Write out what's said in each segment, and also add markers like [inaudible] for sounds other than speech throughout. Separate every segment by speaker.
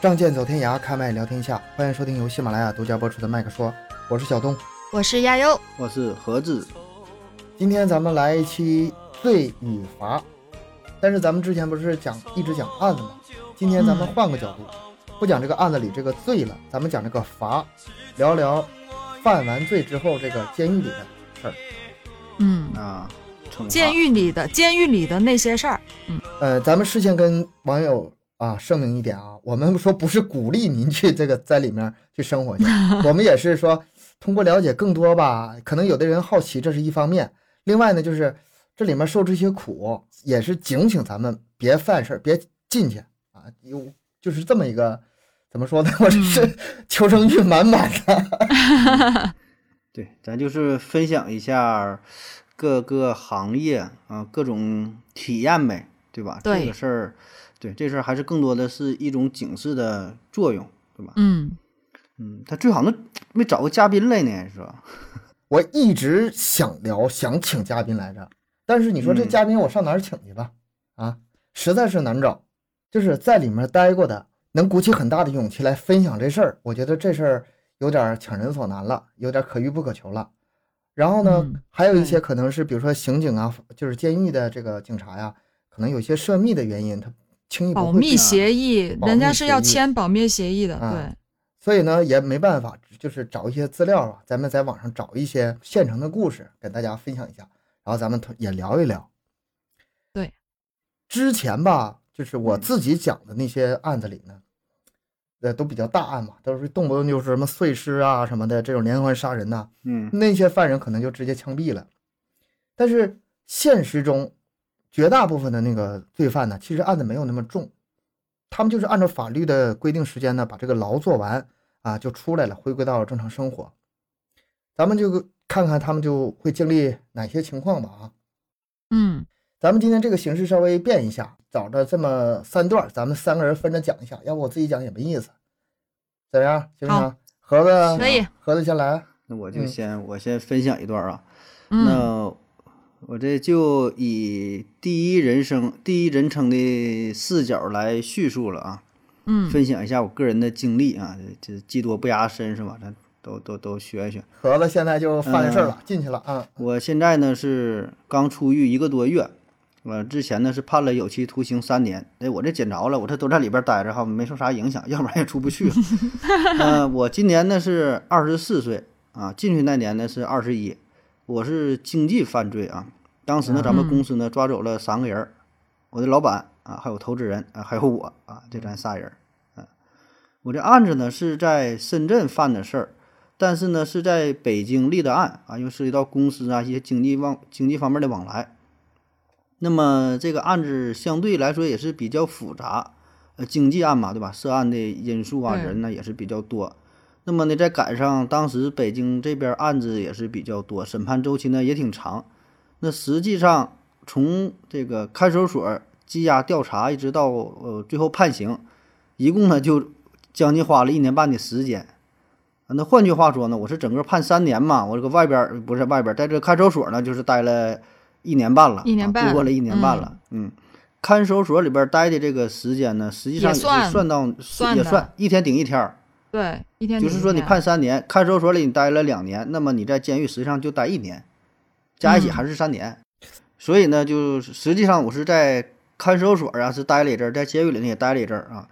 Speaker 1: 仗剑走天涯，开麦聊天下。欢迎收听由喜马拉雅独家播出的《麦克说》，我是小东，
Speaker 2: 我是亚优，
Speaker 3: 我是何子。
Speaker 1: 今天咱们来一期罪与罚，但是咱们之前不是讲一直讲案子吗？今天咱们换个角度，不讲这个案子里这个罪了，咱们讲这个罚，聊聊犯完罪之后这个监狱里的事儿。
Speaker 2: 嗯
Speaker 3: 啊，
Speaker 2: 监狱里的监狱里的那些事儿。嗯，
Speaker 1: 呃，咱们事先跟网友。啊，声明一点啊，我们说不是鼓励您去这个在里面去生活去，我们也是说通过了解更多吧。可能有的人好奇，这是一方面；另外呢，就是这里面受这些苦，也是警醒咱们别犯事儿，别进去啊。有就是这么一个怎么说呢？[laughs] 我这是求生欲满满
Speaker 2: 的。[laughs]
Speaker 3: 对，咱就是分享一下各个行业啊各种体验呗，对吧？这个事儿。对这事儿还是更多的是一种警示的作用，对吧？
Speaker 2: 嗯
Speaker 3: 嗯，他最好能没找个嘉宾来呢，是吧？[laughs]
Speaker 1: 我一直想聊，想请嘉宾来着，但是你说这嘉宾我上哪儿请去吧？啊，实在是难找。就是在里面待过的，能鼓起很大的勇气来分享这事儿，我觉得这事儿有点强人所难了，有点可遇不可求了。然后呢，还有一些可能是，比如说刑警啊，就是监狱的这个警察呀，可能有些涉密的原因，他。
Speaker 2: 保密协议，人家是要签保密协议的，对。
Speaker 1: 所以呢，也没办法，就是找一些资料啊，咱们在网上找一些现成的故事，跟大家分享一下，然后咱们也聊一聊。
Speaker 2: 对，
Speaker 1: 之前吧，就是我自己讲的那些案子里呢，呃，都比较大案嘛，都是动不动就是什么碎尸啊什么的这种连环杀人呐，
Speaker 3: 嗯，
Speaker 1: 那些犯人可能就直接枪毙了。但是现实中，绝大部分的那个罪犯呢，其实案子没有那么重，他们就是按照法律的规定时间呢，把这个牢做完啊，就出来了，回归到正常生活。咱们就看看他们就会经历哪些情况吧啊。
Speaker 2: 嗯，
Speaker 1: 咱们今天这个形式稍微变一下，找着这么三段，咱们三个人分着讲一下，要不我自己讲也没意思。怎么样？行不行？盒子
Speaker 2: 可以，
Speaker 1: 盒子先来。
Speaker 3: 那我就先我先分享一段啊。那。我这就以第一人称、第一人称的视角来叙述了啊，
Speaker 2: 嗯，
Speaker 3: 分享一下我个人的经历啊，这技多不压身是吧？咱都都都学一学。
Speaker 1: 盒子现在就犯的事儿了，进去了啊。
Speaker 3: 我现在呢是刚出狱一个多月，我之前呢是判了有期徒刑三年。哎，我这捡着了，我这都在里边待着哈，没受啥影响，要不然也出不去。嗯，[laughs] 我今年呢是二十四岁啊，进去那年呢是二十一。我是经济犯罪啊，当时呢，咱们公司呢抓走了三个人，我的老板啊，还有投资人啊，还有我啊，这咱仨人。啊，我这案子呢是在深圳犯的事儿，但是呢是在北京立的案啊，因为涉及到公司啊一些经济往经济方面的往来。那么这个案子相对来说也是比较复杂，呃，经济案嘛，对吧？涉案的因素啊，人呢也是比较多。那么呢，再赶上当时北京这边案子也是比较多，审判周期呢也挺长。那实际上从这个看守所羁押调查一直到呃最后判刑，一共呢就将近花了一年半的时间。那换句话说呢，我是整个判三年嘛，我这个外边不是外边，在这看守所呢就是待了一年半了，
Speaker 2: 一年半
Speaker 3: 度过了一年半了。嗯，看守所里边待的这个时间呢，实际上也是算到也算一天顶一天儿。
Speaker 2: 对，一天
Speaker 3: 就是说你判三年，看守所里你待了两年，那么你在监狱实际上就待一年，加一起还是三年。所以呢，就实际上我是在看守所啊是待了一阵儿，在监狱里呢也待了一阵儿啊。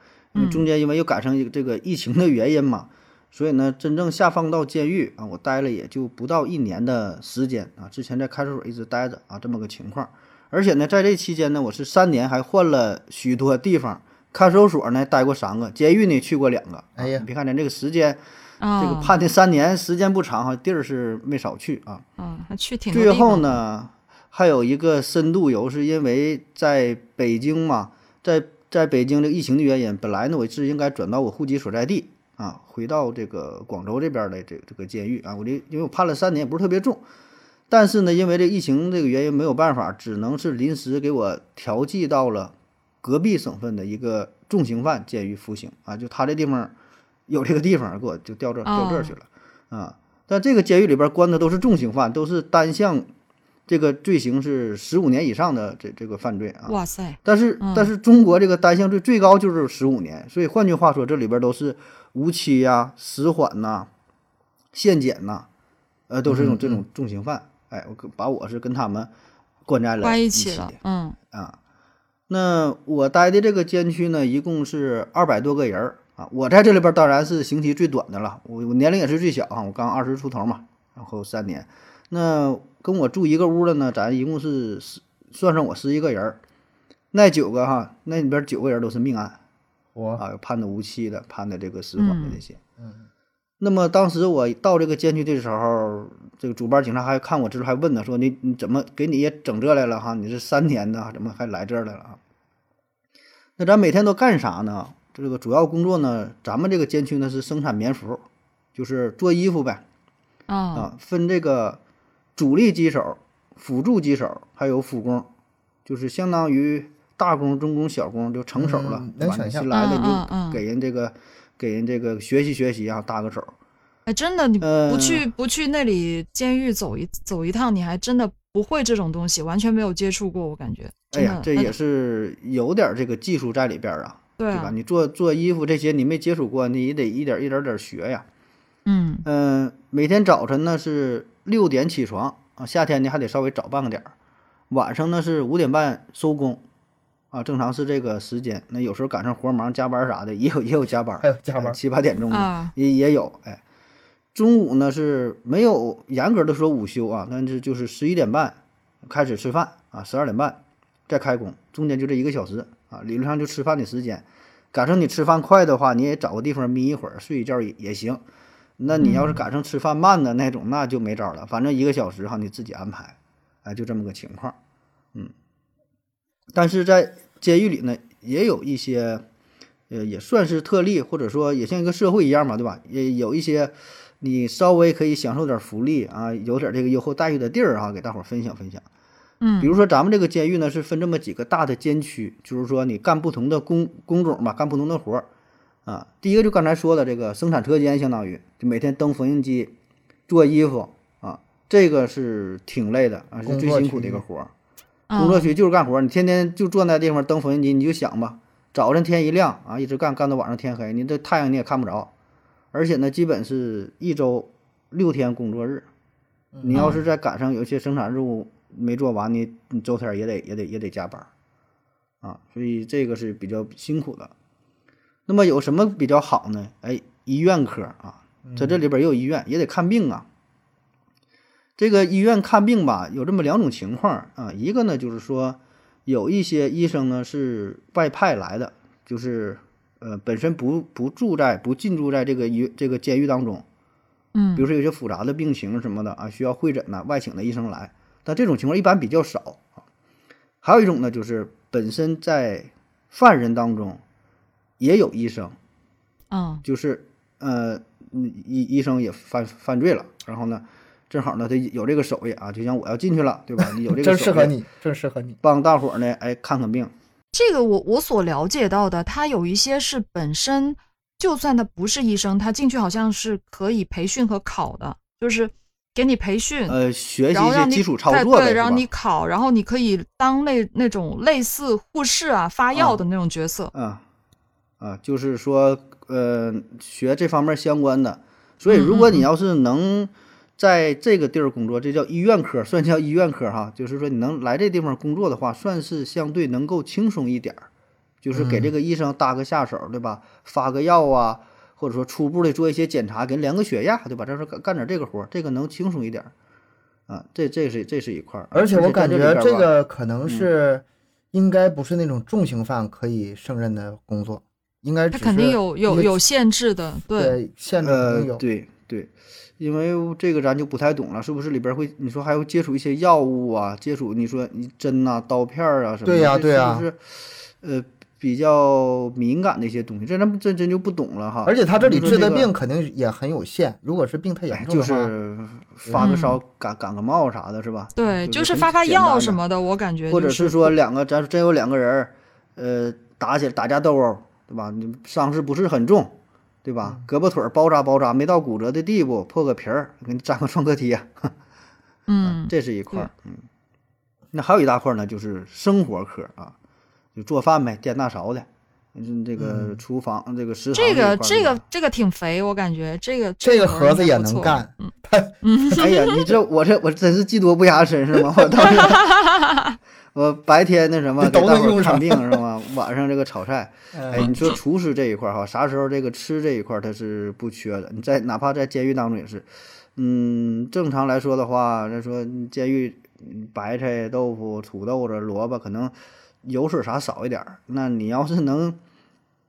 Speaker 3: 中间因为又赶上这个疫情的原因嘛，所以呢真正下放到监狱啊，我待了也就不到一年的时间啊。之前在看守所一直待着啊，这么个情况。而且呢，在这期间呢，我是三年还换了许多地方。看守所呢待过三个，监狱呢去过两个。
Speaker 1: 哎呀，
Speaker 3: 你别看咱这个时间，这个判的三年时间不长哈，地儿是没少去啊。
Speaker 2: 嗯，还去挺
Speaker 3: 最后呢，还有一个深度游，是因为在北京嘛，在在北京这个疫情的原因，本来呢我是应该转到我户籍所在地啊，回到这个广州这边的这这个监狱啊。我这因为我判了三年，也不是特别重，但是呢，因为这疫情这个原因没有办法，只能是临时给我调剂到了。隔壁省份的一个重刑犯监狱服刑啊，就他这地方有这个地方，给我就调这调这去了啊。但这个监狱里边关的都是重刑犯，都是单项这个罪行是十五年以上的这这个犯罪啊。
Speaker 2: 哇塞！
Speaker 3: 但是
Speaker 2: 嗯
Speaker 3: 但是中国这个单项罪最高就是十五年，所以换句话说，这里边都是无期呀、死缓呐、限检呐、呃，都是这种
Speaker 1: 嗯
Speaker 3: 这种重刑犯。哎，我跟把我是跟他们关在了
Speaker 2: 一起了，嗯
Speaker 3: 啊。那我待的这个监区呢，一共是二百多个人儿啊。我在这里边当然是刑期最短的了，我我年龄也是最小啊，我刚二十出头嘛，然后三年。那跟我住一个屋的呢，咱一共是十，算上我十一个人儿，那九个哈，那里边九个人都是命案
Speaker 1: 我
Speaker 3: 啊，判的无期的，判的这个死缓的
Speaker 2: 嗯
Speaker 3: 这些。
Speaker 1: 嗯
Speaker 3: 那么当时我到这个监区的时候，这个主班警察还看我之后还问呢，说你你怎么给你也整这来了哈？你是三年呢，怎么还来这儿来了啊？那咱每天都干啥呢？这个主要工作呢，咱们这个监区呢是生产棉服，就是做衣服呗
Speaker 2: 啊
Speaker 3: 啊，分这个主力机手、辅助机手，还有辅工，就是相当于大工、中工、小工就成手了
Speaker 1: 嗯，
Speaker 3: 对吧？你
Speaker 1: 能想象
Speaker 3: 新来的就给人这个给人这个学习学习啊，搭个手。
Speaker 2: 哎，真的，你
Speaker 3: 呃
Speaker 2: 不去不去那里监狱走一走一趟，你还真的不会这种东西，完全没有接触过，我感觉。
Speaker 3: 哎呀，这也是有点儿这个技术在里边儿啊，
Speaker 2: 对啊
Speaker 3: 对吧？，你做做衣服这些你没接触过，你也得一点儿一点儿点儿学呀。
Speaker 2: 嗯
Speaker 3: 嗯、每天早晨呢是六点起床啊，夏天呢还得稍微早半个点儿，晚上呢是五点半收工啊，正常是这个时间。那有时候赶上活忙加班啥的，也有也有加班，
Speaker 1: 还有加班
Speaker 3: 哎七八点钟的
Speaker 2: 啊
Speaker 3: 也也有。哎，中午呢是没有严格的说午休啊，但是就是十一点半开始吃饭啊，十二点半再开工，中间就这一个小时啊，理论上就吃饭的时间。赶上你吃饭快的话，你也找个地方眯一会儿，睡一觉也也行。那你要是赶上吃饭慢的那种，那就没招了。反正一个小时哈，你自己安排，哎，就这么个情况。嗯，但是在监狱里呢，也有一些，呃，也算是特例，或者说也像一个社会一样嘛，对吧？也有一些你稍微可以享受点福利啊，有点这个优厚待遇的地儿啊，给大伙儿分享分享。
Speaker 2: 嗯，
Speaker 3: 比如说咱们这个监狱呢，是分这么几个大的监区，就是说你干不同的工工种吧，干不同的活儿啊。第一个就刚才说的这个生产车间，相当于就每天蹬缝纫机、做衣服啊，这个是挺累的啊，是最辛苦的一个活儿。
Speaker 2: 嗯
Speaker 3: 工作区就是干活儿，你天天就坐那地方蹬缝纫机，你就想吧，早晨天一亮啊，一直干干到晚上天黑，你这太阳你也看不着，而且呢，基本是一周六天工作日。你要是再赶上有些生产任务没做完，你你周天儿也得也得也得加班儿啊，所以这个是比较辛苦的。那么有什么比较好呢？哎，医院科啊，在这里边儿也有医院，也得看病啊。这个医院看病吧，有这么两种情况啊，一个呢就是说，有一些医生呢是外派来的，就是呃本身不不住在不进驻在这个医这个监狱当中，
Speaker 2: 嗯。
Speaker 3: 比如说有些复杂的病情什么的啊，需要会诊呢、外请的医生来，但这种情况一般比较少。啊。还有一种呢，就是本身在犯人当中也有医生，
Speaker 2: 嗯。
Speaker 3: 就是呃嗯医医生也犯犯罪了，然后呢，正好呢他有这个手艺啊，就像我要进去了，对吧？[laughs] 你有这个
Speaker 1: 真
Speaker 3: 手艺，
Speaker 1: 适合你，正适合你。
Speaker 3: 帮大伙儿呢哎看看病，
Speaker 2: 这个我我所了解到的，他有一些是本身就算他不是医生，他进去好像是可以培训和考的，就是给你培训，
Speaker 3: 呃，学习一些基础操作对，
Speaker 2: 让你？考，然后你可以当那那种类似护士啊、发药的那种角色。
Speaker 3: 啊啊，就是说呃学这方面相关的，所以
Speaker 2: 嗯
Speaker 3: 如果你要是能在这个地儿工作，这叫医院科，算叫医院科哈，就是说你能来这地方工作的话，算是相对能够轻松一点儿，就是给这个医生搭个下手，对吧？发个药啊，或者说初步的做一些检查，给量个血压，对吧？这是干干点这个活儿，这个能轻松一点儿啊，这这是这是一块儿，
Speaker 1: 而且我感觉这个可能是应该不是那种重刑犯可以胜任的工作，应该只
Speaker 2: 他肯定有有有限制的，对，
Speaker 1: 对限制。
Speaker 3: 对对，因为这个咱就不太懂了，是不是里边会你说还会接触一些药物啊，接触你说你针呐、刀片儿啊什么的，
Speaker 1: 对呀
Speaker 3: 这
Speaker 1: 对呀
Speaker 3: 是不是呃比较敏感的一些东西？这咱这真真就不懂了哈。
Speaker 1: 而且他这里治的病肯定也很有限，如果是病太严
Speaker 3: 哎就
Speaker 1: 重的话，
Speaker 3: 是发个
Speaker 2: 嗯
Speaker 3: 烧、感感个冒啥的，是吧？
Speaker 2: 对，
Speaker 3: 就
Speaker 2: 是发发药什么的，我感觉
Speaker 3: 或者
Speaker 2: 是
Speaker 3: 说两个，咱真有两个人儿，呃，打起来打架斗殴，对吧？你伤势不是很重，对吧？胳膊腿儿包扎包扎，没到骨折的地步，破个皮儿，给你粘个创可贴，[laughs]
Speaker 2: 嗯，
Speaker 3: 这是一块儿。嗯，那还有一大块呢，就是生活科啊，就做饭呗，颠大勺的，嗯，这个
Speaker 1: 嗯
Speaker 3: 厨房、这个食堂
Speaker 2: 这个
Speaker 3: 一块儿
Speaker 2: 这个
Speaker 3: 的
Speaker 2: 这个挺肥，我感觉这个
Speaker 1: 这个盒子也能干
Speaker 2: 嗯
Speaker 1: 嗯 [laughs]
Speaker 3: 哎呀，你这我这我真是技多不压身是吗？我当时 [laughs] 我白天那什么
Speaker 1: 都
Speaker 3: 给大伙看病是吗？晚上这个炒菜，[laughs] 哎，
Speaker 1: 嗯
Speaker 3: 你说厨师这一块儿哈，啥时候这个吃这一块儿他是不缺的？你在哪怕在监狱当中也是，嗯，正常来说的话，那说监狱嗯白菜、豆腐、土豆子、萝卜可能油水啥少一点儿，那你要是能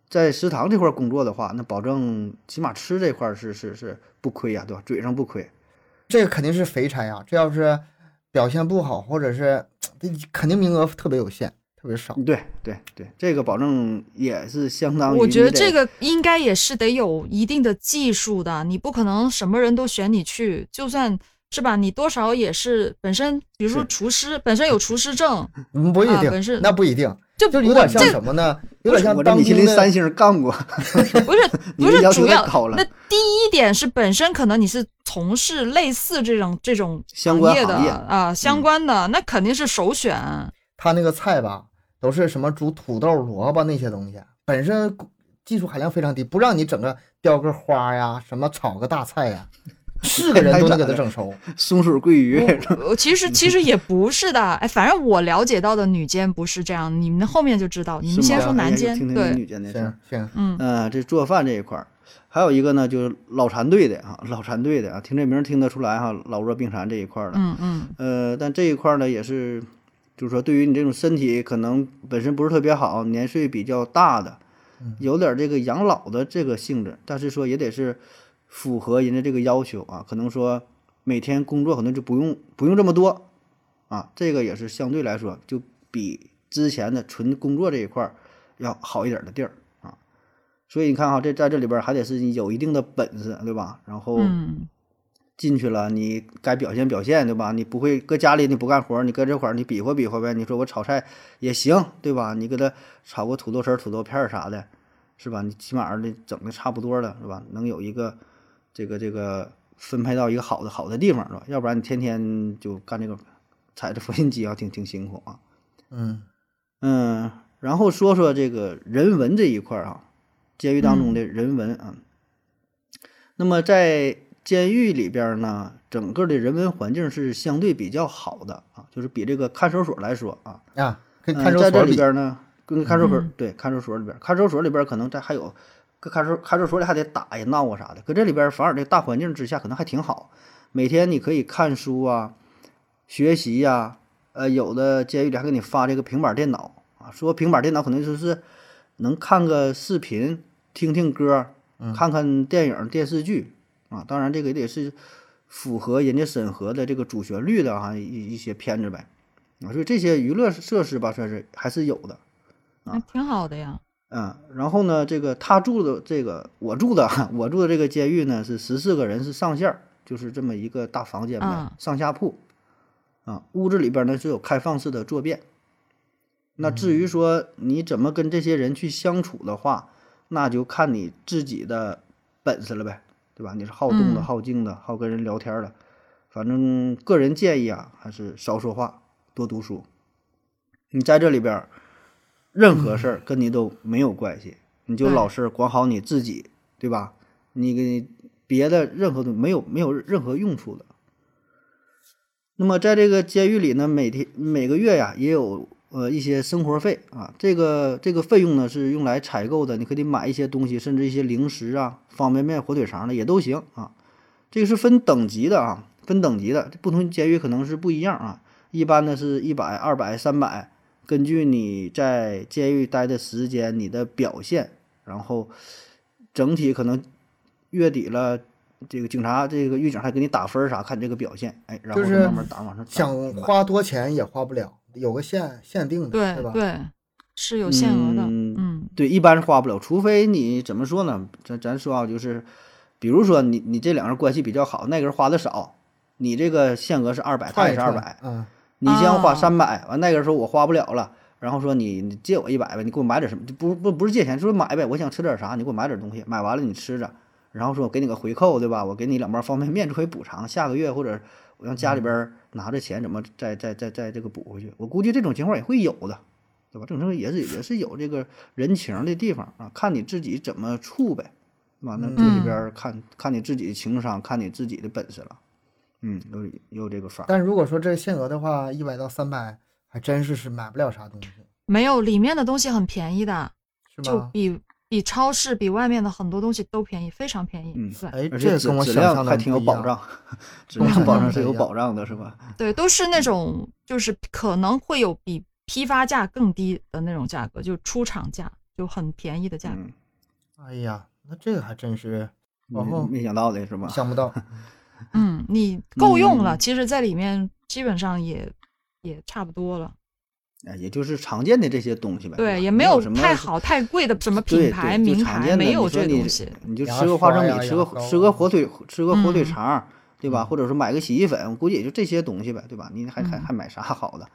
Speaker 3: 在食堂这块儿工作的话，那保证起码吃这块儿是是是不亏呀、对吧？嘴上不亏。
Speaker 1: 这个肯定是肥差呀。这要是表现不好，或者是肯定名额特别有限，特别少。
Speaker 3: 对对对，这个保证也是相当于
Speaker 2: 我觉得这个应该也是得有一定的技术的，你不可能什么人都选你去，就算是吧，你多少也是本身，比如说厨师本身有厨师证，
Speaker 1: 嗯，不一定，
Speaker 2: 啊本身
Speaker 1: 那不一定，
Speaker 2: 就
Speaker 1: 就有点像
Speaker 2: 这
Speaker 1: 什么呢？有点像当
Speaker 3: 米其林三。星干过，[laughs]
Speaker 2: 不是 [laughs] 不是主要那第一点是本身可能你是从事类似这种这种
Speaker 3: 相关
Speaker 2: 业的啊相关的，那肯定是首选。
Speaker 1: 他那个菜吧，都是什么煮土豆、萝卜那些东西，本身技术含量非常低，不让你整个雕个花呀，什么炒个大菜呀，是个人都能给他整熟。[laughs]
Speaker 3: 松鼠桂鱼，
Speaker 2: 我其实其实也不是的，哎，反正我了解到的女监不是这样，你们后面就知道。你们先说男监，对，
Speaker 3: 女监的事儿
Speaker 1: 行。行，
Speaker 2: 嗯，
Speaker 3: 嗯，这做饭这一块儿，还有一个呢，就是老残队的啊，老残队的啊，听这名儿听得出来哈，老弱病残这一块儿的。
Speaker 2: 嗯嗯
Speaker 3: 呃，但这一块儿呢，也是，就是说，对于你这种身体可能本身不是特别好，年岁比较大的，有点儿这个养老的这个性质，但是说也得是符合人家这个要求啊，可能说每天工作可能就不用不用这么多啊，这个也是相对来说就比之前的纯工作这一块儿要好一点儿的地儿啊。所以你看哈，这在这里边儿还得是你有一定的本事，对吧？然后
Speaker 2: 嗯
Speaker 3: 进去了，你该表现表现，对吧？你不会搁家里你不干活儿，你搁这块儿你比划比划呗。你说我炒菜也行，对吧？你给他炒个土豆丝儿、土豆片儿啥的，是吧？你起码的整的差不多了，是吧？能有一个这个这个分配到一个好的好的地方，是吧？要不然你天天就干这个踩着 [laughs] 缝纫机啊，挺挺辛苦啊。
Speaker 1: 嗯
Speaker 3: 嗯，然后说说这个人文这一块儿啊，监狱当中的人文啊。那么在监狱里边呢，整个的人文环境是相对比较好的啊，就是比这个看守所来说啊，
Speaker 1: 啊，跟
Speaker 3: 嗯
Speaker 1: 看守
Speaker 3: 在这
Speaker 1: 所，
Speaker 3: 里边呢，跟看守所、
Speaker 2: 嗯
Speaker 3: 对看守所里边，看守所里边可能这还有，搁看守看守所里还得打呀闹啊啥的，搁这里边反而这大环境之下可能还挺好，每天你可以看书啊，学习呀、呃，有的监狱里还给你发这个平板电脑啊，说平板电脑可能就是能看个视频、听听歌、看看电影、电视剧啊，当然这个也得是符合人家审核的这个主旋律的啊一一些片子呗。啊，所以这些娱乐设施吧，算是还是有的。
Speaker 2: 啊挺好的呀。
Speaker 3: 嗯，然后呢，这个他住的这个我住的我住的这个监狱呢是十四个人是上线儿，就是这么一个大房间呗，
Speaker 2: 嗯
Speaker 3: 上下铺。啊，屋子里边呢是有开放式的坐便。那至于说你怎么跟这些人去相处的话，那就看你自己的本事了呗，对吧？你是好动的、
Speaker 2: 嗯
Speaker 3: 好静的、好跟人聊天的，反正个人建议啊，还是少说话，多读书。你在这里边儿，任何事儿跟你都没有关系，你就老实管好你自己，对吧？你给别的任何东西没有没有任何用处的。那么在这个监狱里呢，每天每个月呀也有呃一些生活费啊，这个这个费用呢是用来采购的，你可以买一些东西，甚至一些零食啊、方便面、火腿肠的也都行啊。这个是分等级的啊，分等级的，不同监狱可能是不一样啊。一般呢是一百、二百、三百，根据你在监狱待的时间、你的表现，然后整体可能月底了，这个警察这个狱警还给你打分儿啥，看你这个表现，哎，然后
Speaker 1: 就是
Speaker 3: 慢慢打往上涨。
Speaker 1: 想花多钱也花不了，有个限限定的，吧？
Speaker 2: 对对，是有限额的。
Speaker 3: 嗯
Speaker 2: 嗯
Speaker 3: 对，一般是花不了，除非你怎么说呢？咱咱说啊，就是，比如说你你这两个人关系比较好，那个人花的少，你这个限额是二百，他也是二百，
Speaker 1: 嗯，
Speaker 3: 你先花
Speaker 2: 哦
Speaker 3: 三百，完那个时候我花不了了，然后说你你借我一百呗，你给我买点什么？就不不不是借钱，就是买呗，我想吃点啥，你给我买点东西，买完了你吃着，然后说我给你个回扣，对吧？我给你两包方便面作为补偿，下个月或者我让家里边儿拿着钱怎么再再再再这个补回去？我估计这种情况也会有的，对吧？这种也是也是有这个人情的地方啊，看你自己怎么处呗，完了？这里边儿看看你自己的情商，看你自己的本事了。嗯，有有这个法。
Speaker 1: 但如果说这个限额的话，一百到三百，还真是是买不了啥东西，
Speaker 2: 没有里面的东西很便宜的？就比比超市比外面的很多东西都便宜，非常便宜。
Speaker 3: 嗯
Speaker 2: 对
Speaker 1: 哎，
Speaker 3: 而且质
Speaker 1: 这跟我
Speaker 3: 质
Speaker 1: 想象
Speaker 3: 还挺有保障，[laughs] 质量保障是有保障的，是吧？[laughs]
Speaker 2: 对，都是那种就是可能会有比批发价更低的那种价格，就出厂价就很便宜的价格。
Speaker 3: 嗯，
Speaker 1: 哎呀，那这个还真是
Speaker 3: 没
Speaker 1: 哦
Speaker 3: 没想到的是吧？
Speaker 1: 想不到。[laughs] [laughs]
Speaker 2: 嗯，你够用了，
Speaker 3: 嗯
Speaker 2: 其实在里面基本上也也差不多了。
Speaker 3: 哎，也就是常见的这些东西呗。
Speaker 2: 对，也没有
Speaker 3: 什么
Speaker 2: 太好太贵的什么品牌、名牌，没有这东西。
Speaker 3: 你就吃个花生米，吃个吃个火腿，吃个火腿
Speaker 2: 嗯
Speaker 3: 肠，对吧？
Speaker 1: 嗯
Speaker 3: 或者说买个洗衣粉，我估计也就这些东西呗，对吧？你还还
Speaker 2: 嗯
Speaker 3: 还买啥好的？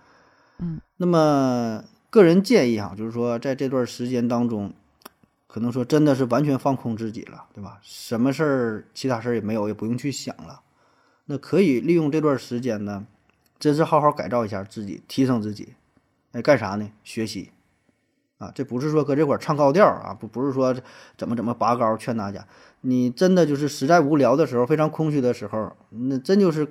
Speaker 2: 嗯，
Speaker 3: 那么个人建议哈，就是说在这段时间当中，可能说真的是完全放空自己了，对吧？什么事儿，其他事儿也没有，也不用去想了。那可以利用这段时间呢，真是好好改造一下自己，提升自己。哎，干啥呢？学习啊，这不是说搁这块儿唱高调啊，不不是说怎么怎么拔高劝大家。你真的就是实在无聊的时候，非常空虚的时候，那真就是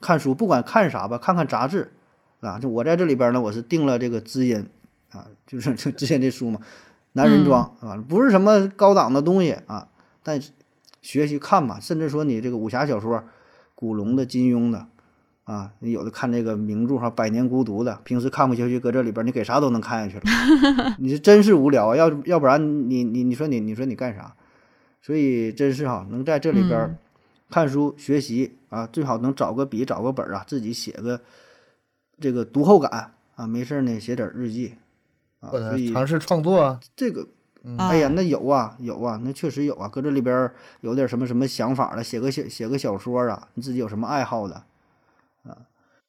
Speaker 3: 看书，不管看啥吧，看看杂志啊。就我在这里边呢，我是订了这个知音啊，就是这 [laughs] 之前这书嘛，男人装啊，不是什么高档的东西啊，但学习看嘛，甚至说你这个武侠小说，古龙的、金庸的。啊，你有的看这个名著哈，《百年孤独》的，平时看不下去，搁这里边你给啥都能看下去了。[laughs] 你是真是无聊啊！要要不然你你你说你你说你干啥？所以真是哈，能在这里边看书学习啊，最好能找个笔找个本啊，自己写个这个读后感啊，没事儿呢写点日记啊。
Speaker 1: 或者
Speaker 3: 所以
Speaker 1: 尝试创作啊，
Speaker 3: 这个哎呀，那有啊有啊，那确实有啊，搁这里边儿有点什么什么想法了，写个写写个小说啊，你自己有什么爱好的啊？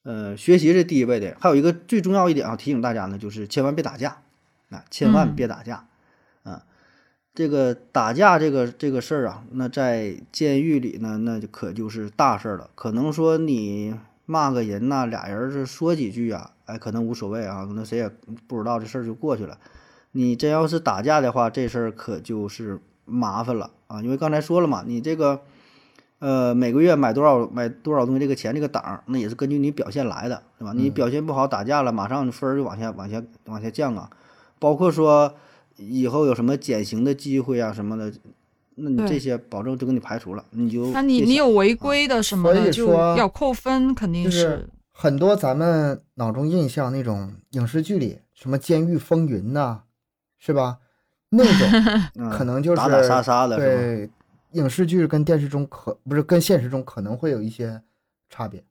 Speaker 3: 呃，学习是第一位的，还有一个最重要一点啊，提醒大家呢，就是千万别打架啊，千万
Speaker 2: 嗯
Speaker 3: 别打架、啊。这个打架这个这个事儿啊，那在监狱里呢，那就可就是大事儿了。可能说你骂个人呐、俩人是说几句啊，哎，可能无所谓啊，可能谁也不知道这事儿就过去了。你真要是打架的话，这事儿可就是麻烦了啊！因为刚才说了嘛，你这个呃每个月买多少买多少东西，这个钱这个档儿，那也是根据你表现来的，对吧？你
Speaker 1: 嗯
Speaker 3: 表现不好，打架了，马上分儿就往下往下往下降啊。包括说以后有什么减刑的机会啊什么的，那你这些保证就给你排除了，你就
Speaker 2: 那你你有违规的什么就要扣分，肯定
Speaker 1: 就是很多咱们脑中印象那种影视剧里，什么《监狱风云》呐，是吧？那种 [laughs]
Speaker 3: 嗯
Speaker 1: 可能就是
Speaker 3: 打打杀杀的，
Speaker 1: 对影视剧跟电视中可不是跟现实中可能会有一些差别。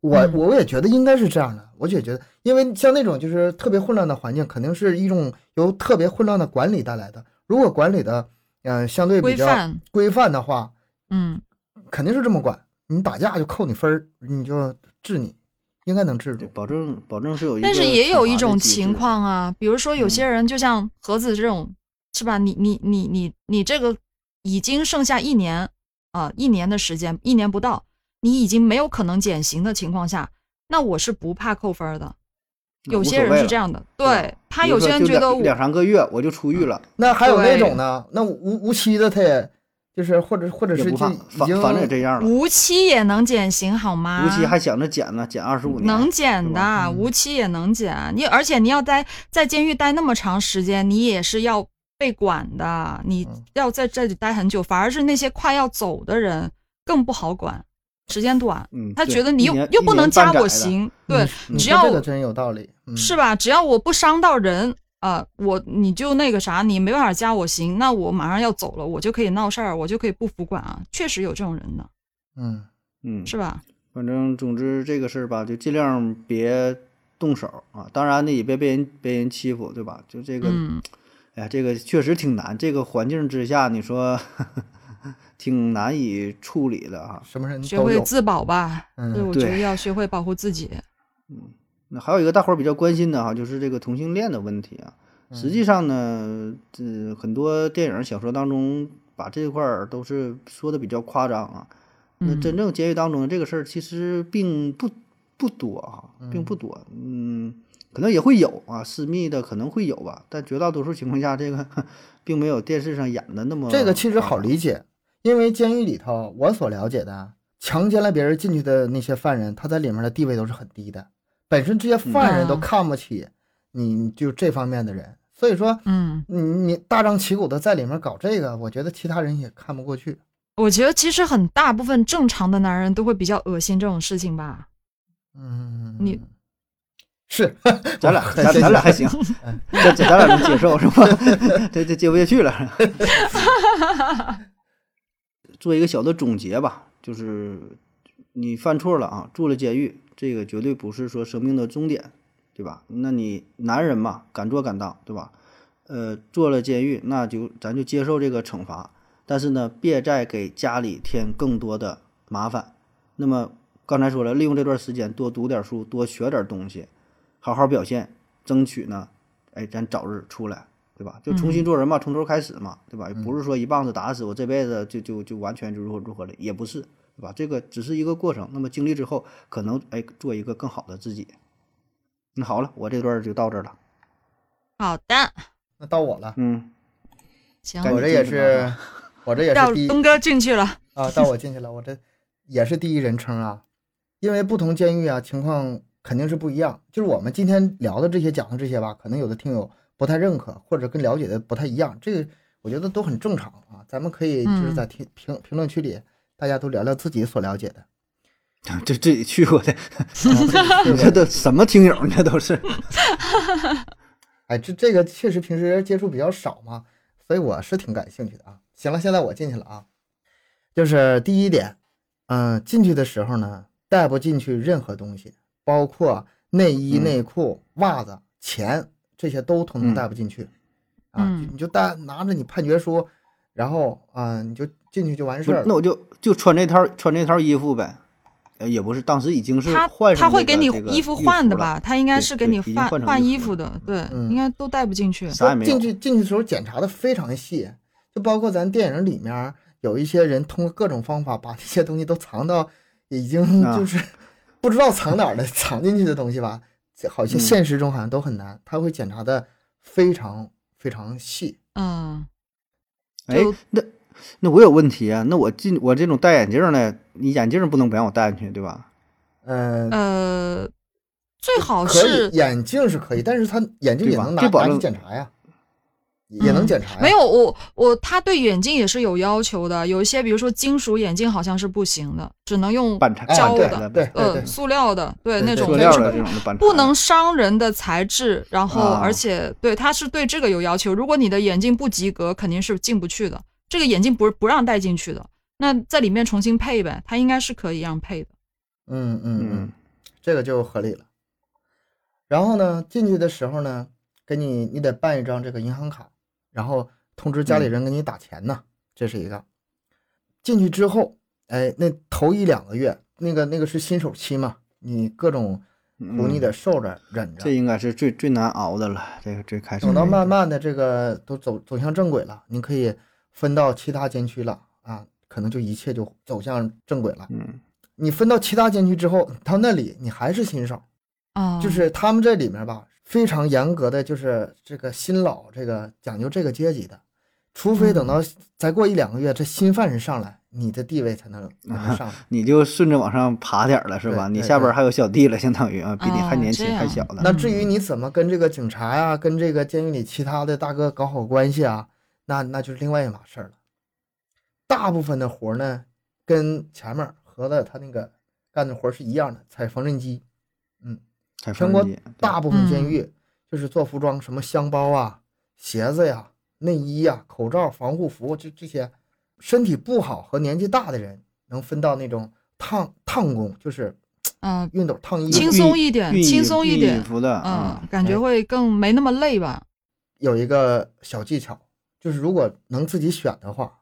Speaker 1: 我
Speaker 2: 嗯
Speaker 1: 我也觉得应该是这样的，我也觉得，因为像那种就是特别混乱的环境，肯定是一种由特别混乱的管理带来的。如果管理的呃相对比较
Speaker 2: 规范，
Speaker 1: 规范的话，
Speaker 2: 嗯，
Speaker 1: 肯定是这么管。你打架就扣你分儿，你就治你，应该能治，住。
Speaker 3: 保证保证是有一
Speaker 2: 但是也有一种情，况啊，比如说有
Speaker 3: 嗯
Speaker 2: 些人就像盒子这种，是吧？你你你你你这个已经剩下一年啊、一年的时间，一年不到，你已经没有可能减刑的情况下，那我是不怕扣分儿的。
Speaker 3: 嗯
Speaker 2: 有些人是这样的，
Speaker 3: 对
Speaker 2: 他有些人觉得我
Speaker 3: 两三个月我就出狱了，
Speaker 1: 那还有那种呢？那无无期的，他也就是或者或者是
Speaker 3: 反反正也这样了。
Speaker 2: 无期也能减刑好吗？
Speaker 3: 无期还想着减呢，减二十五年，
Speaker 2: 能减的，
Speaker 1: 嗯
Speaker 2: 无期也能减。你而且你要待在监狱待那么长时间，你也是要被管的，你
Speaker 1: 嗯
Speaker 2: 要在这里待很久。反而是那些快要走的人更不好管，时间短，
Speaker 3: 嗯，
Speaker 2: 他觉得你又又不能加我，
Speaker 3: 一年
Speaker 2: 刑，对只要
Speaker 1: 这个真有道理，嗯、
Speaker 2: 是吧？只要我不伤到人。啊、我你就那个啥，你没办法加我刑，那我马上要走了，我就可以闹事儿，我就可以不服管啊。确实有这种人的，
Speaker 1: 嗯，
Speaker 3: 嗯，
Speaker 2: 是吧？
Speaker 3: 反正总之这个事儿吧，就尽量别动手啊。当然呢，也别被人被人欺负，对吧？就这个，
Speaker 2: 嗯，
Speaker 3: 哎呀，这个确实挺难。这个环境之下，你说挺难以处理的啊。
Speaker 1: 什么人都有，
Speaker 2: 学会自保吧。
Speaker 1: 嗯
Speaker 2: 对，我觉得要学会保护自己。
Speaker 3: 嗯那还有一个大伙儿比较关心的哈，就是这个同性恋的问题啊。实际上呢，这很多电影、小说当中把这块儿都是说的比较夸张啊。那
Speaker 2: 嗯
Speaker 3: 真正监狱当中这个事儿其实并不不多啊，并不多。嗯，可能也会有啊，私密的可能会有吧，但绝大多数情况下，这个 [laughs] 并没有电视上演的那么
Speaker 1: 这个其实好理解，因为监狱里头，我所了解的，强奸了别人进去的那些犯人，他在里面的地位都是很低的，本身这些犯人都
Speaker 2: 嗯
Speaker 1: 看不起你，就这方面的人，所以说
Speaker 2: 嗯，
Speaker 1: 你你大张旗鼓的在里面搞这个，我觉得其他人也看不过去。
Speaker 2: 我觉得其实很大部分正常的男人都会比较恶心这种事情吧。
Speaker 1: 嗯，
Speaker 2: 你
Speaker 1: 是 [laughs]
Speaker 3: 咱俩咱咱俩还行，这这咱俩能接受是吧？[laughs] 这这接不下去了。[laughs] 做一个小的总结吧，就是你犯错了啊，住了监狱，这个绝对不是说生命的终点，对吧？那你男人嘛，敢做敢当，对吧？呃，坐了监狱，那就咱就接受这个惩罚，但是呢，别再给家里添更多的麻烦。那么刚才说了，利用这段时间多读点书，多学点东西，好好表现，争取呢，哎，咱早日出来，对吧？就重新做人嘛，从头开始嘛，对吧？不是说一棒子打死我这辈子就就就完全就如何如何了，也不是，对吧？这个只是一个过程。那么经历之后，可能哎，做一个更好的自己。那好了，我这段就到这儿了。
Speaker 2: 好的，
Speaker 1: 那到我了，
Speaker 3: 嗯，
Speaker 2: 行，
Speaker 1: 我这也是，我这也是第一
Speaker 2: 东哥进去了。
Speaker 1: 啊，到我进去了，我这也是第一人称啊，因为不同监狱啊情况肯定是不一样。就是我们今天聊的这些讲的这些吧，可能有的听友不太认可，或者跟了解的不太一样，这个我觉得都很正常啊。咱们可以就是在评评评论区里，大家都聊聊自己所了解的。
Speaker 3: 这自己去过的，
Speaker 1: 你这 [laughs]
Speaker 3: 这都什么听友你？这都是。[laughs]
Speaker 1: 哎，这这个确实平时接触比较少嘛，所以我是挺感兴趣的啊。行了，现在我进去了啊，就是第一点，嗯、进去的时候呢，带不进去任何东西，包括内衣、
Speaker 3: 嗯
Speaker 1: 内裤、袜子、钱这些都统统
Speaker 3: 嗯
Speaker 1: 带不进去，啊，你就带拿着你判决书，然后啊、你就进去就完事儿
Speaker 3: 那我就就穿这套穿这套衣服呗，呃，也不是，当时已经是
Speaker 2: 他
Speaker 3: 换上
Speaker 2: 他会给你衣服？换的吧？他应该是给你换
Speaker 3: 换衣服
Speaker 2: 的，对，
Speaker 1: 嗯
Speaker 2: 应该都带不进去。
Speaker 3: 啥也没有
Speaker 1: 进。去进去的时候检查的非常细，就包括咱电影里面有一些人通过各种方法把这些东西都藏到已经
Speaker 3: 啊
Speaker 1: 就是不知道藏哪儿的藏进去的东西吧，这好像
Speaker 3: 嗯
Speaker 1: 现实中好像都很难，他会检查的非常非常细。
Speaker 2: 嗯，
Speaker 3: 哎，那那我有问题啊？那我进我这种戴眼镜的，你眼镜不能不让我戴进去，对吧？
Speaker 1: 嗯、
Speaker 2: 呃，最好
Speaker 1: 可以
Speaker 2: 是
Speaker 1: 眼镜是可以，但是他眼镜也能拿拿去检查呀，也能
Speaker 2: 嗯
Speaker 1: 检查呀。
Speaker 2: 没有我我他对眼镜也是有要求的，有一些比如说金属眼镜好像是不行的，只能用胶
Speaker 1: 对
Speaker 2: 的
Speaker 1: 对对
Speaker 2: 呃塑料的，对那种就是
Speaker 3: 料的这种的半产
Speaker 2: 不能伤人的材质，然后
Speaker 3: 啊
Speaker 2: 而且对他是对这个有要求，如果你的眼镜不及格，肯定是进不去的。这个眼镜不是不让带进去的，那在里面重新配呗，它应该是可以让配的。
Speaker 1: 嗯嗯嗯
Speaker 3: 嗯，
Speaker 1: 这个就合理了。然后呢，进去的时候呢，给你你得办一张这个银行卡，然后通知家里人给你打钱呢，这是一个。进去之后，哎，那头一两个月，那个那个是新手期嘛，你各种苦你
Speaker 3: 嗯
Speaker 1: 得受着忍着
Speaker 3: 这，应该是最最难熬的了。这个最开始
Speaker 1: 等到慢慢的这个都走走向正轨了，你可以分到其他监区了啊，可能就一切就走向正轨了。
Speaker 3: 嗯
Speaker 1: 你分到其他监区之后，到那里你还是新手。
Speaker 2: 啊，
Speaker 1: 就是他们这里面吧，非常严格的，就是这个新老这个讲究这个阶级的，除非等到再过一两个月，这新犯人上来，你的地位才能才能上来。[laughs]
Speaker 3: 你就顺着往上爬点了，是吧？你下边还有小弟了，相当于啊，比你还
Speaker 2: 哦
Speaker 3: 年轻还小的。
Speaker 1: 那至于你怎么跟这个警察呀、跟这个监狱里其他的大哥搞好关系啊，那那就是另外一码事儿了。大部分的活儿呢，跟前面和的他那个干的活儿是一样的，踩缝纫机。
Speaker 3: 才
Speaker 1: 全国大部分监
Speaker 2: 嗯
Speaker 1: 狱就是做服装，什么箱包啊、鞋子呀、内衣呀、口罩、防护服，这这些，身体不好和年纪大的人能分到那种烫烫工，就是
Speaker 2: 嗯，
Speaker 1: 熨斗烫衣
Speaker 2: 轻。松一点，轻松一点
Speaker 3: 衣，服的，
Speaker 2: 嗯，感觉会更没那么累吧？
Speaker 1: 有一个小技巧，就是如果能自己选的话，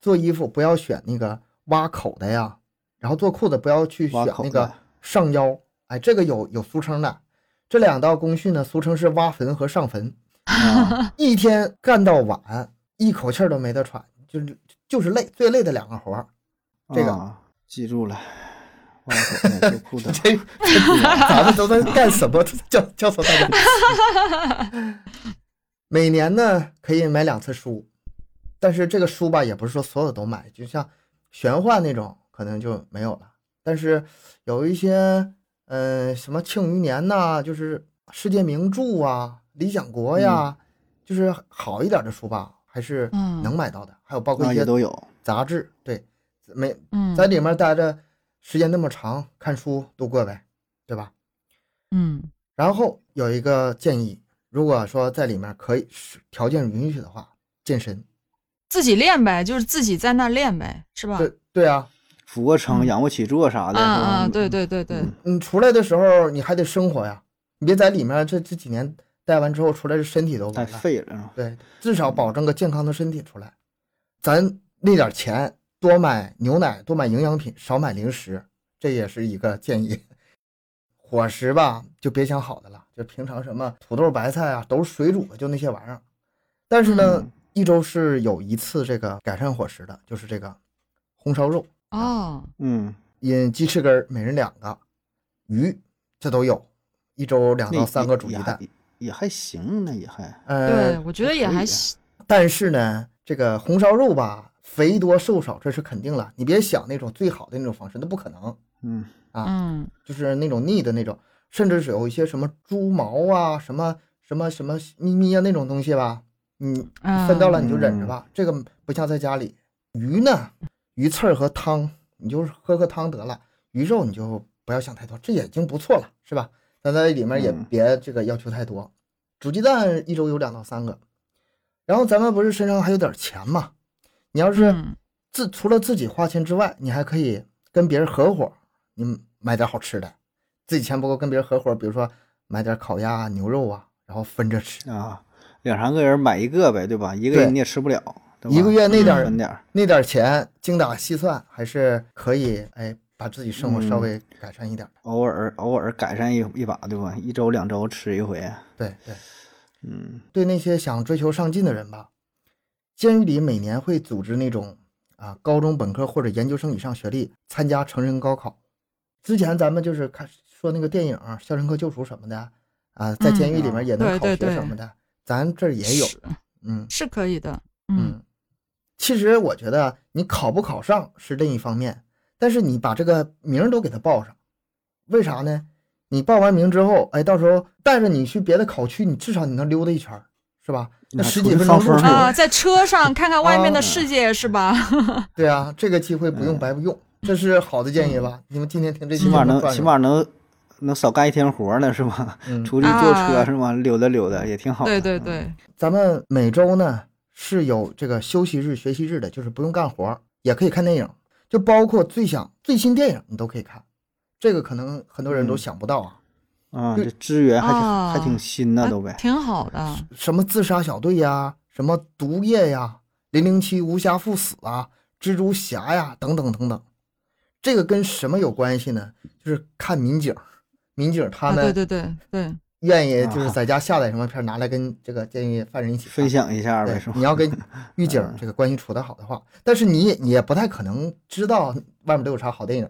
Speaker 1: 做衣服不要选那个挖口的呀，然后做裤子不要去选那个上腰，哎，这个有有俗称的。这两道工序呢，俗称是挖坟和上坟。
Speaker 3: 啊 [laughs]
Speaker 1: 一天干到晚，一口气儿都没得喘，就是就是累，最累的两个活儿。这个
Speaker 3: 啊、记住了。[laughs]
Speaker 1: 这这咱们都在干什么？[laughs] 教教唆大家。每年呢可以买两次书，但是这个书吧也不是说所有都买，就像玄幻那种可能就没有了。但是有一些，呃，什么庆余年呐、就是世界名著啊、理想国呀，就是好一点的书吧，还是
Speaker 2: 嗯
Speaker 1: 能买到的。还有包括
Speaker 3: 啊，
Speaker 1: 一些
Speaker 3: 也都有。
Speaker 1: 杂志，对，没
Speaker 2: 嗯
Speaker 1: 在里面待着时间那么长，看书度过呗，对吧？
Speaker 2: 嗯
Speaker 1: 然后有一个建议，如果说在里面可以条件允许的话，健身。
Speaker 2: 自己练呗，就是自己在那练呗，是吧？
Speaker 1: 对对啊，
Speaker 3: 俯卧撑、
Speaker 2: 嗯
Speaker 3: 仰卧起坐啥的，
Speaker 2: 啊对对对对，
Speaker 3: 嗯
Speaker 1: 你出来的时候你还得生活呀，你别在里面这这几年待完之后出来，这身体都
Speaker 3: 太。废了。啊
Speaker 1: 对，至少保证个健康的身体出来。咱那点钱多买牛奶，多买营养品，少买零食，这也是一个建议。伙食吧，就别想好的了，就平常什么土豆、白菜啊，都是水煮的，就那些玩意儿。但是呢，
Speaker 3: 嗯
Speaker 1: 一周是有一次这个改善伙食的，就是这个红烧肉，
Speaker 2: 哦，
Speaker 3: 嗯，
Speaker 1: 饮鸡翅根儿每人两个，鱼这都有，一周两到三个煮鸡蛋。
Speaker 3: 也还也还行呢，也还
Speaker 1: 呃，
Speaker 2: 对，我觉得也还行。
Speaker 1: 但是呢，这个红烧肉吧，肥多瘦少这是肯定了。你别想那种最好的那种方式，那不可能，
Speaker 3: 嗯
Speaker 2: 嗯
Speaker 1: 就是那种腻的那种，甚至是有一些什么猪毛啊、什么什么什么咪咪啊那种东西吧，你分到了你就忍着吧。这个不像在家里，鱼呢，鱼刺儿和汤，你就是喝喝汤得了。鱼肉你就不要想太多，这也已经不错了，是吧？那在里面也
Speaker 3: 嗯
Speaker 1: 别这个要求太多。煮鸡蛋一周有两到三个，然后咱们不是身上还有点钱嘛？你要是
Speaker 2: 嗯
Speaker 1: 自除了自己花钱之外，你还可以跟别人合伙，你买点好吃的。自己钱不够，跟别人合伙，比如说买点烤鸭啊、牛肉啊，然后分着吃。
Speaker 3: 啊，两三个人买一个呗，对吧？一个人你也吃不了，
Speaker 1: 一个月那点儿。那点儿钱，精打细算，还是可以哎，把自己生活稍
Speaker 3: 嗯
Speaker 1: 微改善一点儿。
Speaker 3: 偶尔偶尔改善一一把，对吧？一周两周吃一回，
Speaker 1: 对对，
Speaker 3: 嗯
Speaker 1: 对那些想追求上进的人吧，监狱里每年会组织那种啊高中本科或者研究生以上学历参加成人高考。之前咱们就是看说那个电影《肖申克救赎》什么的啊，在监狱里面也能考学什么的，咱这儿也有。嗯
Speaker 2: 是可以的。嗯
Speaker 1: 嗯，其实我觉得你考不考上是另一方面，但是你把这个名儿都给他报上，为啥呢？你报完名之后，哎，到时候带着你去别的考区，你至少你能溜达一圈儿，是吧？那十几分钟路
Speaker 2: 啊，在车上 [laughs] 看看外面的
Speaker 1: 啊
Speaker 2: 世界是吧？[laughs]
Speaker 1: 对啊，这个机会不用
Speaker 3: 嗯
Speaker 1: 白不用，这是好的建议吧？你们今天听这期
Speaker 3: 起码能起码能能少干一天活儿呢，是吧？
Speaker 1: 嗯，
Speaker 3: 出去坐车
Speaker 2: 啊
Speaker 3: 是吧？溜达溜达也挺好的。
Speaker 2: 对对对，
Speaker 1: 咱们每周呢是有这个休息日、学习日的，就是不用干活儿，也可以看电影，就包括最想最新电影你都可以看，这个可能很多人都
Speaker 3: 嗯
Speaker 1: 想不到啊。
Speaker 3: 啊，
Speaker 1: 就
Speaker 3: 这资源还挺
Speaker 2: 啊
Speaker 3: 还挺新呢，
Speaker 2: 还
Speaker 3: 都呗。
Speaker 2: 挺好的。
Speaker 1: 什么自杀小队呀，什么毒液呀，零零七无暇赴死啊，蜘蛛侠呀，等等等等。这个跟什么有关系呢？就是看民警，民警他
Speaker 2: 啊，对对对对，
Speaker 1: 愿意就是
Speaker 3: 啊
Speaker 1: 在家下载什么片，拿来跟这个监狱犯人一起
Speaker 3: 分。享一下呗，是，吧？
Speaker 1: 你要跟狱警
Speaker 3: 嗯
Speaker 1: 这个关系处得好的话，但是你也你也不太可能知道外面都有啥好电影，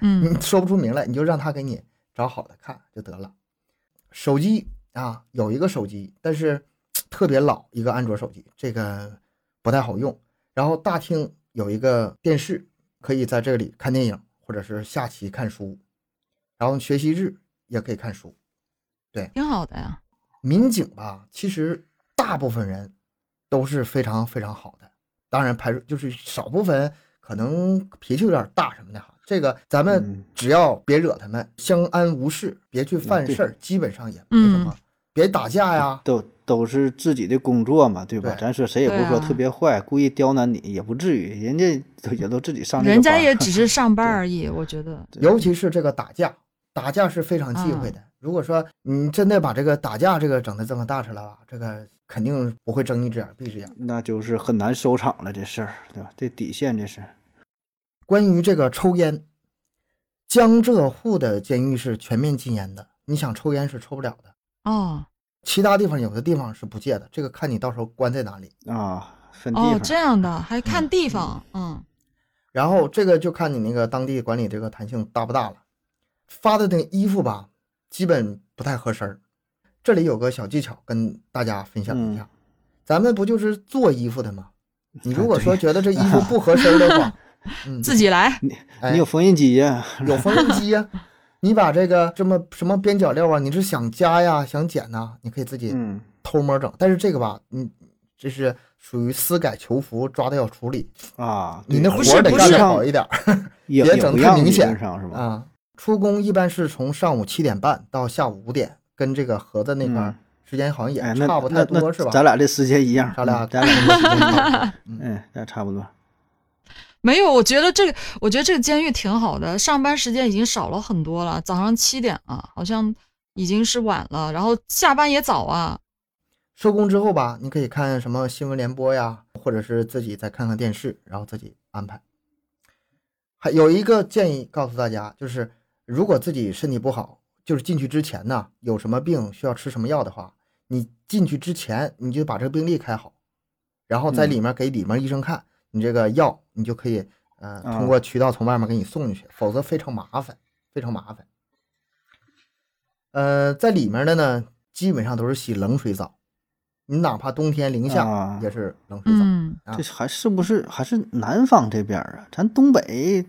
Speaker 2: 嗯 [laughs]
Speaker 1: 你说不出名来，你就让他给你找好的看就得了。手机啊，有一个手机，但是特别老，一个安卓手机，这个不太好用。然后大厅有一个电视，可以在这里看电影或者是下棋看书，然后学习日也可以看书。
Speaker 2: 挺好的呀。
Speaker 1: 民警吧，其实大部分人都是非常非常好的，当然排除就是少部分可能脾气有点大什么的哈。这个咱们
Speaker 3: 嗯
Speaker 1: 只要别惹他们，相安无事，别去犯事儿，基本上也没什么。别打架呀，
Speaker 3: 都都是自己的工作嘛，对吧？
Speaker 1: 对
Speaker 3: 咱说谁也不是说特别坏，故意刁难你也不至于，人家也都自己上
Speaker 2: 人家也 [laughs] 只是上班而已，我觉得。
Speaker 1: 尤其是这个打架，打架是非常忌讳的。如果说你真的把这个打架这个整的这么大事了吧，这个肯定不会睁一只眼闭一只眼。
Speaker 3: 那就是很难收场了，这事儿，对吧？这底线这是，
Speaker 1: 关于这个抽烟，江浙沪的监狱是全面禁烟的，你想抽烟是抽不了的。
Speaker 2: 哦，
Speaker 1: 其他地方有的地方是不戒的，这个看你到时候关在哪里。
Speaker 3: 啊，分地
Speaker 2: 哦，这样的还看地方，嗯
Speaker 1: 然后这个就看你那个当地管理这个弹性大不大了。发的那个衣服吧，基本不太合身儿。这里有个小技巧跟大家分享一下，咱们不就是做衣服的吗？[laughs] 你如果说觉得这衣服不合身的话，嗯，[laughs]
Speaker 2: 自己来，
Speaker 1: 你
Speaker 3: 你有缝纫机呀？
Speaker 1: 有缝纫机呀、[laughs] 你把这个这么什么边角料啊，你是想加呀，想减呐、你可以自己
Speaker 3: 嗯，
Speaker 1: 偷摸整。但是这个吧，你这是属于私改求服，抓的要处理，
Speaker 3: 啊，
Speaker 1: 你那
Speaker 3: 对
Speaker 1: 活得干得好一点别整太明显
Speaker 3: 论上是吧？
Speaker 1: 啊。出工一般是从上午七点半到下午五点，跟这个盒子那块儿
Speaker 3: 嗯
Speaker 1: 时间好像也差不太
Speaker 3: 那那
Speaker 1: 多，是吧？
Speaker 3: 咱俩这时间一样，
Speaker 1: 咱俩
Speaker 3: 嗯咱俩这时间一样，[laughs]
Speaker 1: 嗯
Speaker 3: 嗯，咱差不多。[laughs]
Speaker 2: 没有，我觉得这个，我觉得这个监狱挺好的，上班时间已经少了很多了，早上七点啊，好像已经是晚了，然后下班也早啊，
Speaker 1: 收工之后吧，你可以看什么新闻联播呀，或者是自己再看看电视，然后自己安排。还有一个建议告诉大家，就是如果自己身体不好，就是进去之前呢，有什么病需要吃什么药的话，你进去之前你就把这个病历开好，然后在
Speaker 3: 嗯
Speaker 1: 里面给里面医生看，你这个药你就可以呃
Speaker 3: 啊
Speaker 1: 通过渠道从外面给你送进去，否则非常麻烦，非常麻烦。呃，在里面的呢，基本上都是洗冷水澡，你哪怕冬天零下
Speaker 3: 啊
Speaker 1: 也是冷水澡。
Speaker 2: 嗯，
Speaker 1: 啊
Speaker 3: 这还是不是还是南方这边啊？咱东北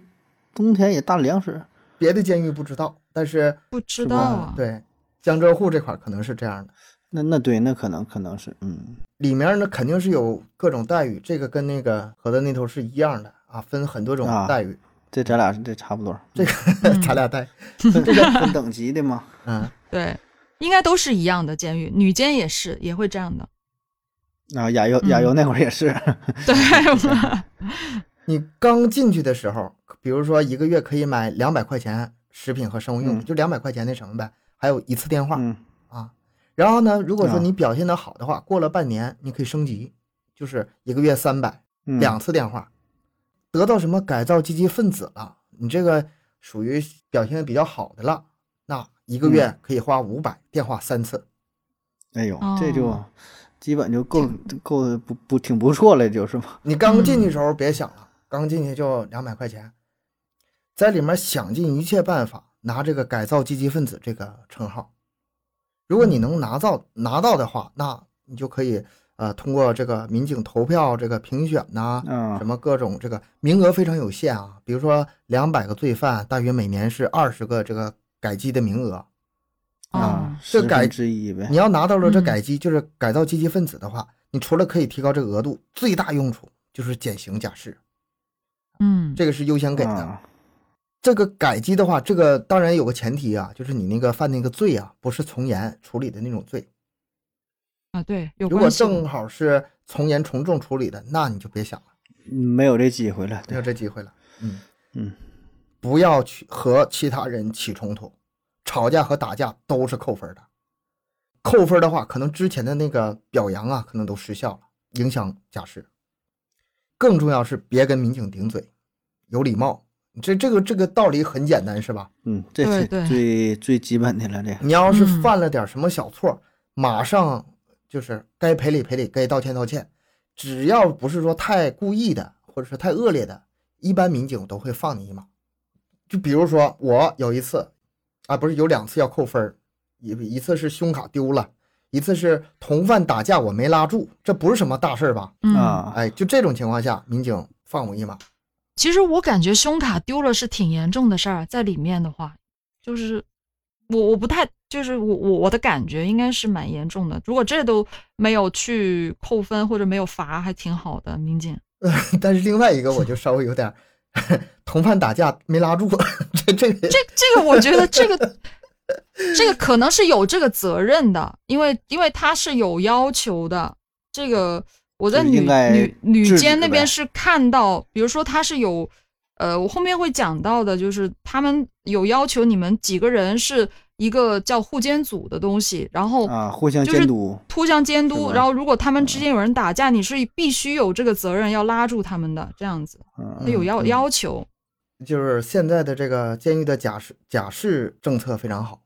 Speaker 3: 冬天也大凉水。
Speaker 1: 别的监狱不知道，但是
Speaker 2: 不知道啊，
Speaker 1: 对江浙沪这块儿可能是这样的，
Speaker 3: 那那对，那可能可能是，嗯，
Speaker 1: 里面呢肯定是有各种待遇，这个跟那个河的那头是一样的啊，分很多种
Speaker 3: 啊
Speaker 1: 待遇，
Speaker 3: 这咱俩这差不多，
Speaker 1: 这个
Speaker 2: 嗯。
Speaker 1: 咱俩带，
Speaker 3: 分这个分等级的嘛。[laughs]
Speaker 1: 嗯，
Speaker 2: 对，应该都是一样的监狱，女监也是也会这样的，
Speaker 3: 啊，亚优亚优那会儿也是，[laughs]
Speaker 2: 对，[laughs]
Speaker 1: 你刚进去的时候，比如说一个月可以买两百块钱食品和生活用品，
Speaker 3: 嗯。
Speaker 1: 就两百块钱那什么呗，还有一次电话，
Speaker 3: 嗯。
Speaker 1: 啊，然后呢，如果说
Speaker 3: 啊。
Speaker 1: 你表现的好的话，过了半年你可以升级，就是一个月三百，
Speaker 3: 嗯，
Speaker 1: 两次电话，得到什么改造积极分子了，你这个属于表现的比较好的了，那一个
Speaker 3: 嗯。
Speaker 1: 月可以花五百，电话三次，
Speaker 3: 哎呦，这就。
Speaker 2: 哦
Speaker 3: 基本就够够不不挺不错了，就是嘛。
Speaker 1: 你刚进
Speaker 3: 嗯
Speaker 1: 去的时候别想了，刚进去就两百块钱，在里面想尽一切办法拿这个改造积极分子这个称号，如果你能拿到拿到的话，那你就可以呃通过这个民警投票这个评选呐、
Speaker 3: 啊
Speaker 1: 什么各种这个名额非常有限啊，比如说两百个罪犯，大约每年是二十个这个改机的名额。
Speaker 2: 哦
Speaker 3: 啊，
Speaker 1: 这改
Speaker 3: 之一呗
Speaker 1: 你。要拿到了这
Speaker 2: 嗯
Speaker 1: 改机，就是改造积极分子的话，你除了可以提高这个额度，最大用处就是减刑假释，
Speaker 2: 嗯，
Speaker 1: 这个是优先给的。
Speaker 3: 啊
Speaker 1: 这个改机的话，这个当然有个前提啊，就是你那个犯那个罪啊，不是从严处理的那种罪。
Speaker 2: 啊，对，有
Speaker 1: 如果正好是从严从重处理的，那你就别想了，
Speaker 3: 嗯没有这机会了。
Speaker 1: 没有，这机会了。嗯，
Speaker 3: 嗯，
Speaker 1: 不要去和其他人起冲突，吵架和打架都是扣分的。扣分的话，可能之前的那个表扬啊，可能都失效了，影响驾驶。更重要是别跟民警顶嘴，有礼貌。这这个这个道理很简单，是吧？
Speaker 3: 嗯，这是
Speaker 2: 对对
Speaker 3: 最最基本的了。这个，
Speaker 1: 你要是
Speaker 2: 嗯
Speaker 1: 犯了点什么小错，马上就是该赔礼赔礼，该道歉道歉。只要不是说太故意的，或者是太恶劣的，一般民警都会放你一马。就比如说我有一次，啊，不是有两次要扣分儿，一一次是胸卡丢了，一次是同犯打架我没拉住，这不是什么大事儿吧？
Speaker 2: 嗯，
Speaker 3: 啊，
Speaker 1: 哎，就这种情况下，民警放我一马。
Speaker 2: 其实我感觉胸卡丢了是挺严重的事儿，在里面的话，就是我我不太，就是我我我的感觉应该是蛮严重的。如果这都没有去扣分或者没有罚，还挺好的，民警。[laughs]
Speaker 1: 但是另外一个我就稍微有点儿 [laughs] 同伴打架没拉住，[laughs] 这这个
Speaker 2: 这这个我觉得这个这个可能是有这个责任的，因为因为他是有要求的。这个我在女女女监那边是看到，比如说他是有，呃，我后面会讲到的，就是他们有要求你们几个人是一个叫护监组的东西，然后
Speaker 3: 啊，互相监督。
Speaker 2: 互相监督，然后如果他们之间有人打架，你是必须有这个责任要拉住他们的，这样子，
Speaker 3: 嗯
Speaker 2: 他有要
Speaker 1: 嗯
Speaker 2: 要求。
Speaker 1: 就是现在的这个监狱的假释假释政策非常好，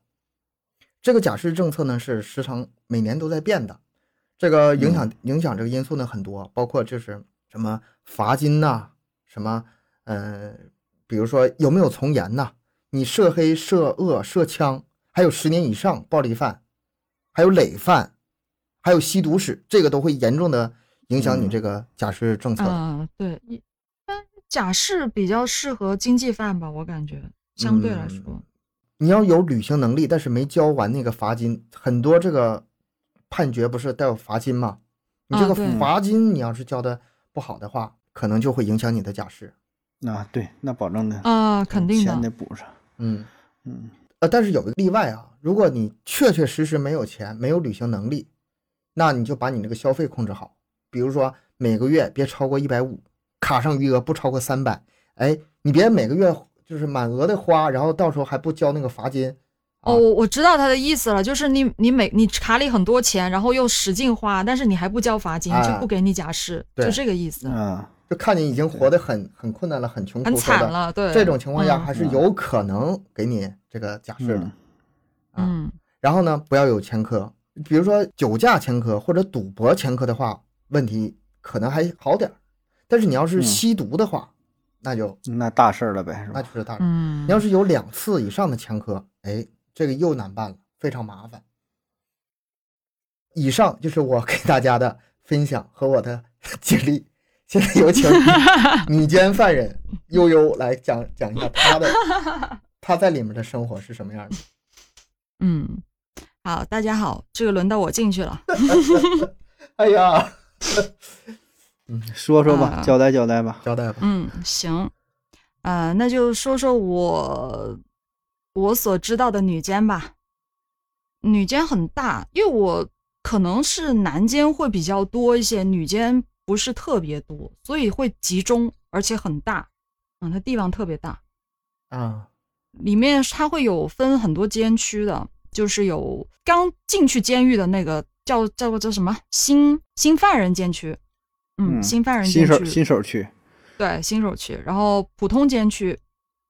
Speaker 1: 这个假释政策呢是时常每年都在变的，这个影响影响这个因素呢很多，包括就是什么罚金呐，什么呃，比如说有没有从严呐，你涉黑、涉恶、涉枪，还有十年以上暴力犯，还有累犯，还有吸毒史，这个都会严重的影响你这个假释政策。的。
Speaker 2: 嗯，对，一般假释比较适合经济犯吧，我感觉相对来说，
Speaker 1: 你要有履行能力，但是没交完那个罚金，很多这个判决不是带有罚金吗？你这个罚金你要是交的不好的话，可能就会影响你的假释。
Speaker 3: 啊，对，那保证的
Speaker 2: 啊，肯定
Speaker 3: 钱得，补上。
Speaker 1: 嗯，
Speaker 3: 嗯
Speaker 1: 呃，但是有个例外啊，如果你确确实实没有钱，没有履行能力，那你就把你那个消费控制好，比如说每个月别超过一百五，卡上余额不超过三百。哎，你别每个月就是满额的花，然后到时候还不交那个罚金。
Speaker 2: 哦，我我知道他的意思了，就是你你每你卡里很多钱，然后又使劲花，但是你还不交罚金，
Speaker 1: 哎。
Speaker 2: 就不给你假释，
Speaker 1: 对。
Speaker 2: 就这个意思，
Speaker 3: 嗯，
Speaker 1: 就看你已经活得很很困难了，很穷
Speaker 2: 很
Speaker 1: 苦很，
Speaker 2: 惨了，对，
Speaker 1: 这种情况下
Speaker 2: 嗯。
Speaker 1: 还是有可能给你这个假释的。
Speaker 3: 嗯。
Speaker 1: 然后呢，不要有前科，比如说酒驾前科或者赌博前科的话，问题可能还好点儿。但是你要是
Speaker 3: 嗯。
Speaker 1: 吸毒的话，那就
Speaker 3: 那大事儿了呗，是吧？
Speaker 1: 那就是大事。
Speaker 2: 嗯，
Speaker 1: 你要是有两次以上的前科，哎，这个又难办了，非常麻烦。以上就是我给大家的分享和我的 [laughs] 经历。现在有请女监犯人悠悠来讲讲一下她的她在里面的生活是什么样的。
Speaker 2: 嗯，好，大家好，这个轮到我进去了。[laughs]
Speaker 1: 哎呀，[laughs] 嗯
Speaker 3: 说说吧，
Speaker 2: 啊
Speaker 3: 交代交代吧。
Speaker 1: 交代吧。
Speaker 2: 嗯，行，呃，那就说说我我所知道的女监吧。女监很大，因为我可能是男监会比较多一些，女监不是特别多，所以会集中，而且很大。嗯，它地方特别大，
Speaker 1: 嗯，
Speaker 2: 里面它会有分很多监区的，就是有刚进去监狱的那个叫叫做叫什么新新犯人监区，嗯，
Speaker 3: 嗯
Speaker 2: 新犯人
Speaker 3: 新手
Speaker 2: 监区，
Speaker 3: 新手区，
Speaker 2: 对，新手区，然后普通监区，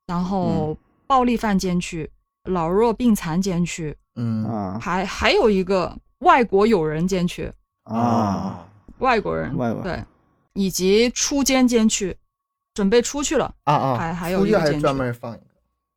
Speaker 2: 然后暴力犯监区、老弱病残监区，
Speaker 1: 嗯。
Speaker 3: 啊。
Speaker 2: 还还有一个外国友人监区，
Speaker 3: 啊，
Speaker 2: 外国人
Speaker 3: 外国。
Speaker 2: 对，以及出监监区，准备出去了。
Speaker 1: 啊啊，
Speaker 2: 还还有一个监区。
Speaker 1: 专门放一个。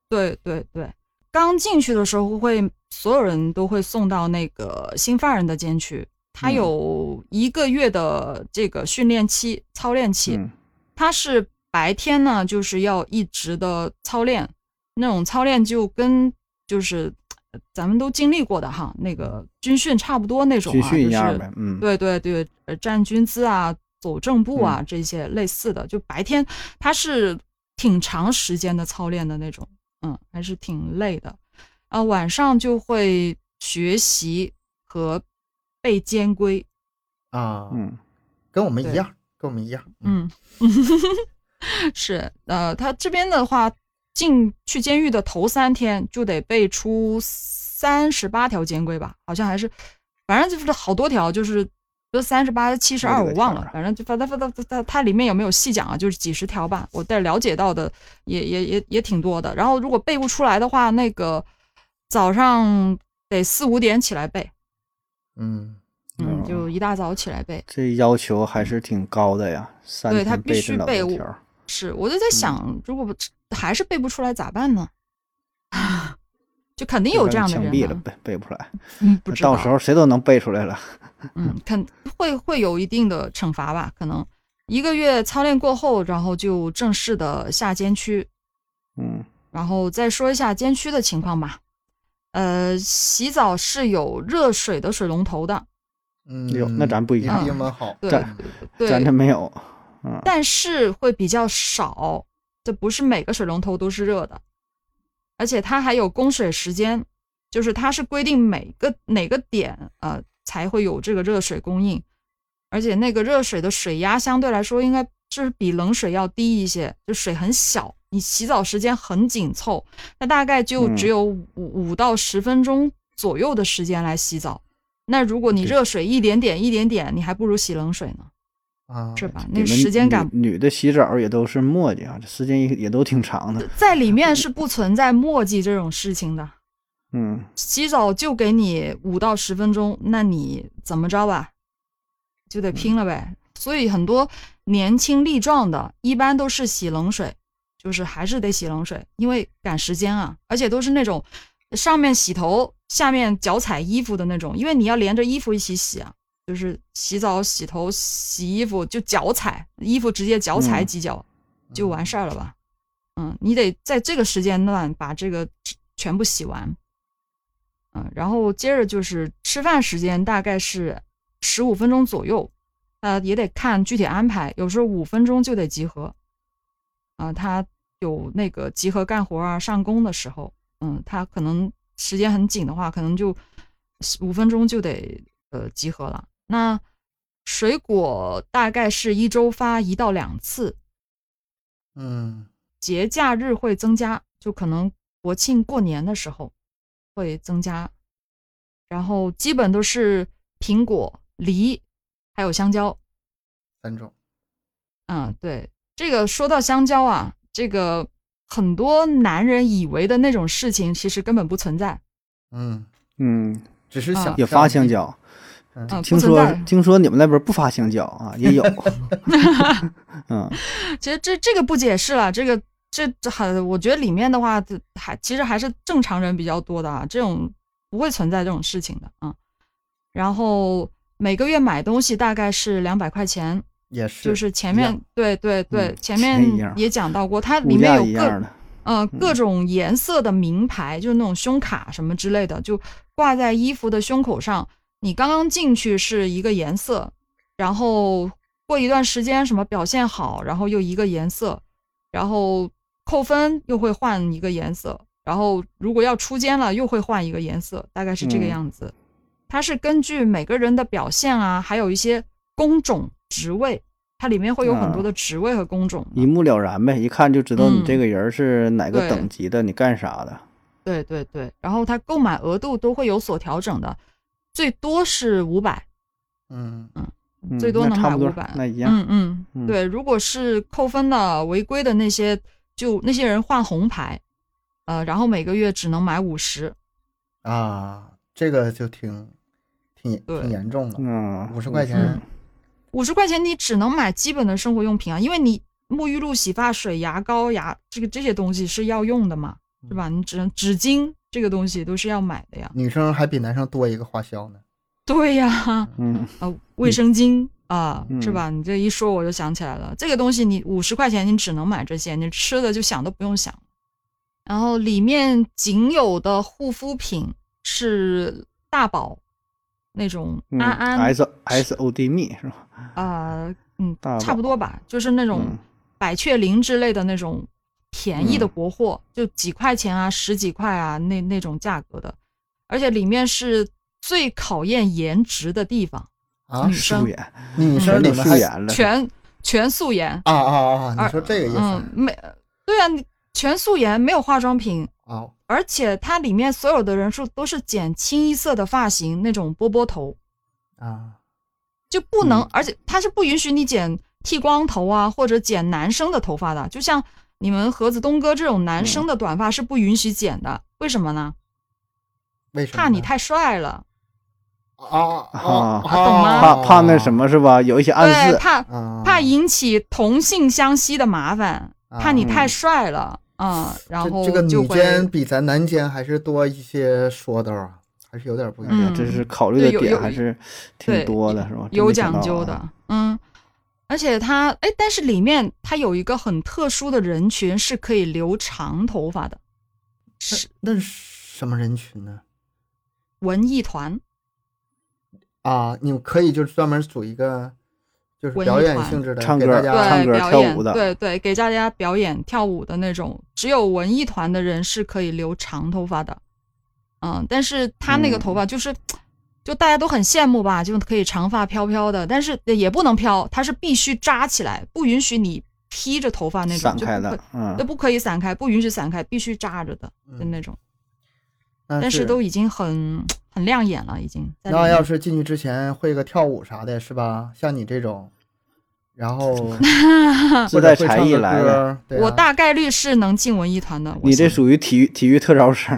Speaker 2: 对对对，刚进去的时候会所有人都会送到那个新犯人的监区，他
Speaker 3: 嗯
Speaker 2: 有一个月的这个训练期、操练期。
Speaker 3: 嗯。
Speaker 2: 它是白天呢，就是要一直的操练，那种操练就跟就是呃咱们都经历过的哈，那个军训差不多那种啊，
Speaker 3: 军训一
Speaker 2: 就是，
Speaker 3: 嗯，
Speaker 2: 对对对，呃，站军姿啊，走正步啊，这些类似的，就白天它是挺长时间的操练的那种，嗯，还是挺累的。啊、晚上就会学习和背监规，
Speaker 1: 啊，
Speaker 3: 嗯。
Speaker 1: 跟我们一样，跟我们一样。
Speaker 2: 嗯，[laughs] 是，呃，他这边的话，进去监狱的头三天就得背出三十八条监规吧，好像还是，反正就是好多条，就是不是三十八、七十二，我忘了反正就反正反正它它它里面有没有细讲啊？就是几十条吧，我但了解到的也也也也挺多的。然后如果背不出来的话，那个早上得四五点起来背，
Speaker 1: 嗯，
Speaker 2: 嗯，
Speaker 3: 哦
Speaker 2: 就一大早起来背。
Speaker 3: 这要求还是挺高的呀，三
Speaker 2: 对他必须背
Speaker 3: 条，
Speaker 2: 是，我就在想，如果不还是背不出来咋办呢？[laughs] 就肯定有这样的人
Speaker 3: 枪毙了，背背不出来，
Speaker 2: 嗯，不知道，
Speaker 3: 到时候谁都能背出来了。
Speaker 2: 嗯，肯会会有一定的惩罚吧？可能一个月操练过后，然后就正式的下监区，
Speaker 3: 嗯
Speaker 2: 然后再说一下监区的情况吧。呃，洗澡是有热水的水龙头的，
Speaker 1: 嗯，
Speaker 3: 有那咱不一
Speaker 1: 样，
Speaker 2: 样
Speaker 1: 比我们好。
Speaker 2: 对，
Speaker 3: 咱这没有，嗯
Speaker 2: 但是会比较少，这不是每个水龙头都是热的，而且它还有供水时间，就是它是规定每个哪个点呃才会有这个热水供应，而且那个热水的水压相对来说应该是比冷水要低一些，就水很小，你洗澡时间很紧凑，那大概就
Speaker 3: 嗯。
Speaker 2: 只有五五到十分钟左右的时间来洗澡。那如果你热水一点点一点点，你还不如洗冷水呢，
Speaker 1: 啊，
Speaker 2: 是吧？那个时间感
Speaker 3: 女女的洗澡也都是磨叽啊，这时间也也都挺长的。
Speaker 2: 在里面是不存在墨迹这种事情的，
Speaker 3: 嗯
Speaker 2: 洗澡就给你五到十分钟，那你怎么着吧，就得拼了呗。所以很多年轻力壮的，一般都是洗冷水，就是还是得洗冷水，因为赶时间啊，而且都是那种上面洗头，下面脚踩衣服的那种，因为你要连着衣服一起洗啊，就是洗澡、洗头、洗衣服就脚踩衣服，直接脚踩
Speaker 3: 嗯
Speaker 2: 几脚、就完事儿了吧。嗯，你得在这个时间段把这个全部洗完。嗯，然后接着就是吃饭时间大概是十五分钟左右，呃，也得看具体安排，有时候五分钟就得集合。啊、他有那个集合干活啊、上工的时候，嗯，他可能时间很紧的话，可能就五分钟就得呃集合了。那水果大概是一周发一到两次，
Speaker 1: 嗯。
Speaker 2: 节假日会增加，就可能国庆过年的时候会增加，然后基本都是苹果、梨，还有香蕉。
Speaker 1: 三种，
Speaker 2: 嗯，对，这个说到香蕉啊，这个很多男人以为的那种事情，其实根本不存在。
Speaker 1: 嗯，
Speaker 3: 嗯，
Speaker 2: 啊
Speaker 1: 只是想
Speaker 3: 也发香，蕉。
Speaker 1: 嗯
Speaker 2: 嗯，
Speaker 3: 听说。听说你们那边不发香蕉啊？也有。[laughs] 嗯 [laughs]
Speaker 2: 其实这这个不解释了，这个这这很，我觉得里面的话，这还其实还是正常人比较多的啊，这种不会存在这种事情的啊。然后每个月买东西大概是两百块钱，
Speaker 1: 也是，
Speaker 2: 就是前面对对对，
Speaker 3: 嗯
Speaker 2: 前面也讲到过，它里面有各
Speaker 3: 一样的。
Speaker 2: 呃各种颜色的名牌，就是那种胸卡什么之类的，就挂在衣服的胸口上。你刚刚进去是一个颜色，然后过一段时间什么表现好，然后又一个颜色，然后扣分又会换一个颜色，然后如果要出监了又会换一个颜色，大概是这个
Speaker 3: 嗯
Speaker 2: 样子。它是根据每个人的表现啊，还有一些工种、职位，它里面会有很多
Speaker 3: 啊
Speaker 2: 的职位和工种的。
Speaker 3: 一目了然呗，一看就知道你
Speaker 2: 嗯
Speaker 3: 这个人是哪个等级的，你干啥的。
Speaker 2: 对对对，然后它购买额度都会有所调整的，最多是五百，
Speaker 1: 嗯
Speaker 3: 嗯
Speaker 2: 最多能买五百。
Speaker 3: 那一样。
Speaker 2: 嗯嗯，
Speaker 3: 嗯
Speaker 2: 对，如果是扣分的、违规的那些，就那些人换红牌，呃，然后每个月只能买五十。
Speaker 1: 啊，这个就挺挺挺严重的，
Speaker 3: 嗯，
Speaker 1: 五十块钱，
Speaker 2: 五十块钱你只能买基本的生活用品啊，因为你沐浴露、洗发水、牙膏、牙这个这些东西是要用的嘛，是吧？你只能纸巾这个东西都是要买的呀。
Speaker 1: 女生还比男生多一个花销呢。
Speaker 2: 对呀，[laughs]
Speaker 3: 嗯
Speaker 2: 啊，卫生巾啊，
Speaker 3: 嗯
Speaker 2: 是吧？你这一说我就想起来了，这个东西你五十块钱你只能买这些，你吃的就想都不用想。然后里面仅有的护肤品是大宝那种
Speaker 3: 嗯
Speaker 2: 安安
Speaker 3: ，S S O D 蜜是吧？
Speaker 2: 啊、嗯，差不多吧，就是那种
Speaker 3: 嗯
Speaker 2: 百雀羚之类的那种便宜的
Speaker 3: 嗯
Speaker 2: 国货，就几块钱啊、十几块啊那那种价格的，而且里面是最考验颜值的地方，
Speaker 1: 啊
Speaker 2: 女，生
Speaker 3: 素颜，
Speaker 1: 女生
Speaker 3: 全都
Speaker 1: 里面还
Speaker 3: 素颜了。
Speaker 2: 全全素颜。
Speaker 1: 啊啊啊！你说这个意思
Speaker 2: 嗯
Speaker 1: 思，
Speaker 2: 没对啊，全素颜，没有化妆品，
Speaker 1: 啊？
Speaker 2: 而且它里面所有的人数都是剪清一色的发型，那种波波头，
Speaker 1: 啊，
Speaker 2: 就不能，
Speaker 3: 嗯
Speaker 2: 而且它是不允许你剪剃光头啊，或者剪男生的头发的，就像你们盒子东哥这种男生的短发是不允许剪的，为什么呢？
Speaker 1: 为什么？
Speaker 2: 怕你太帅了，
Speaker 1: 啊啊
Speaker 3: 啊
Speaker 2: 懂吗
Speaker 3: 怕怕那什么是吧？有一些暗
Speaker 2: 对，
Speaker 3: 示。
Speaker 2: 怕
Speaker 1: 啊？
Speaker 2: 怕引起同性相吸的麻烦，怕你太
Speaker 3: 嗯
Speaker 2: 帅了啊、然后
Speaker 1: 这这个女间比咱男间还是多一些说道啊，还是有点不一样。
Speaker 3: 这是考虑的点还是挺多的，是吧？
Speaker 2: 有。讲究的，嗯，而且它，哎，但是里面它有一个很特殊的人群是可以留长头发的，是
Speaker 1: 那什么人群呢？
Speaker 2: 文艺团，
Speaker 1: 啊，你们可以就是专门组一个，就是
Speaker 2: 文艺
Speaker 1: 表演
Speaker 2: 团
Speaker 1: 性质的，
Speaker 3: 唱歌
Speaker 1: 给大家
Speaker 2: 对，
Speaker 3: 唱歌，跳舞的
Speaker 2: 对对，给大家表演跳舞的那种，只有文艺团的人是可以留长头发的，嗯，但是他那个
Speaker 3: 嗯
Speaker 2: 头发就是。就大家都很羡慕吧，就可以长发飘飘的，但是也不能飘，它是必须扎起来，不允许你披着头发那种，
Speaker 3: 散开的，嗯
Speaker 2: 都，不可以散开，不允许散开，必须扎着的，就
Speaker 1: 嗯
Speaker 2: 那种。
Speaker 1: 但
Speaker 2: 但是都已经很很亮眼了，已经。
Speaker 1: 那要是进去之前会个跳舞啥的，是吧？像你这种，然后 [laughs]
Speaker 3: 自带才艺来的。
Speaker 2: 我大概率是能进文艺团的。
Speaker 3: 你这属于体育体育特招生。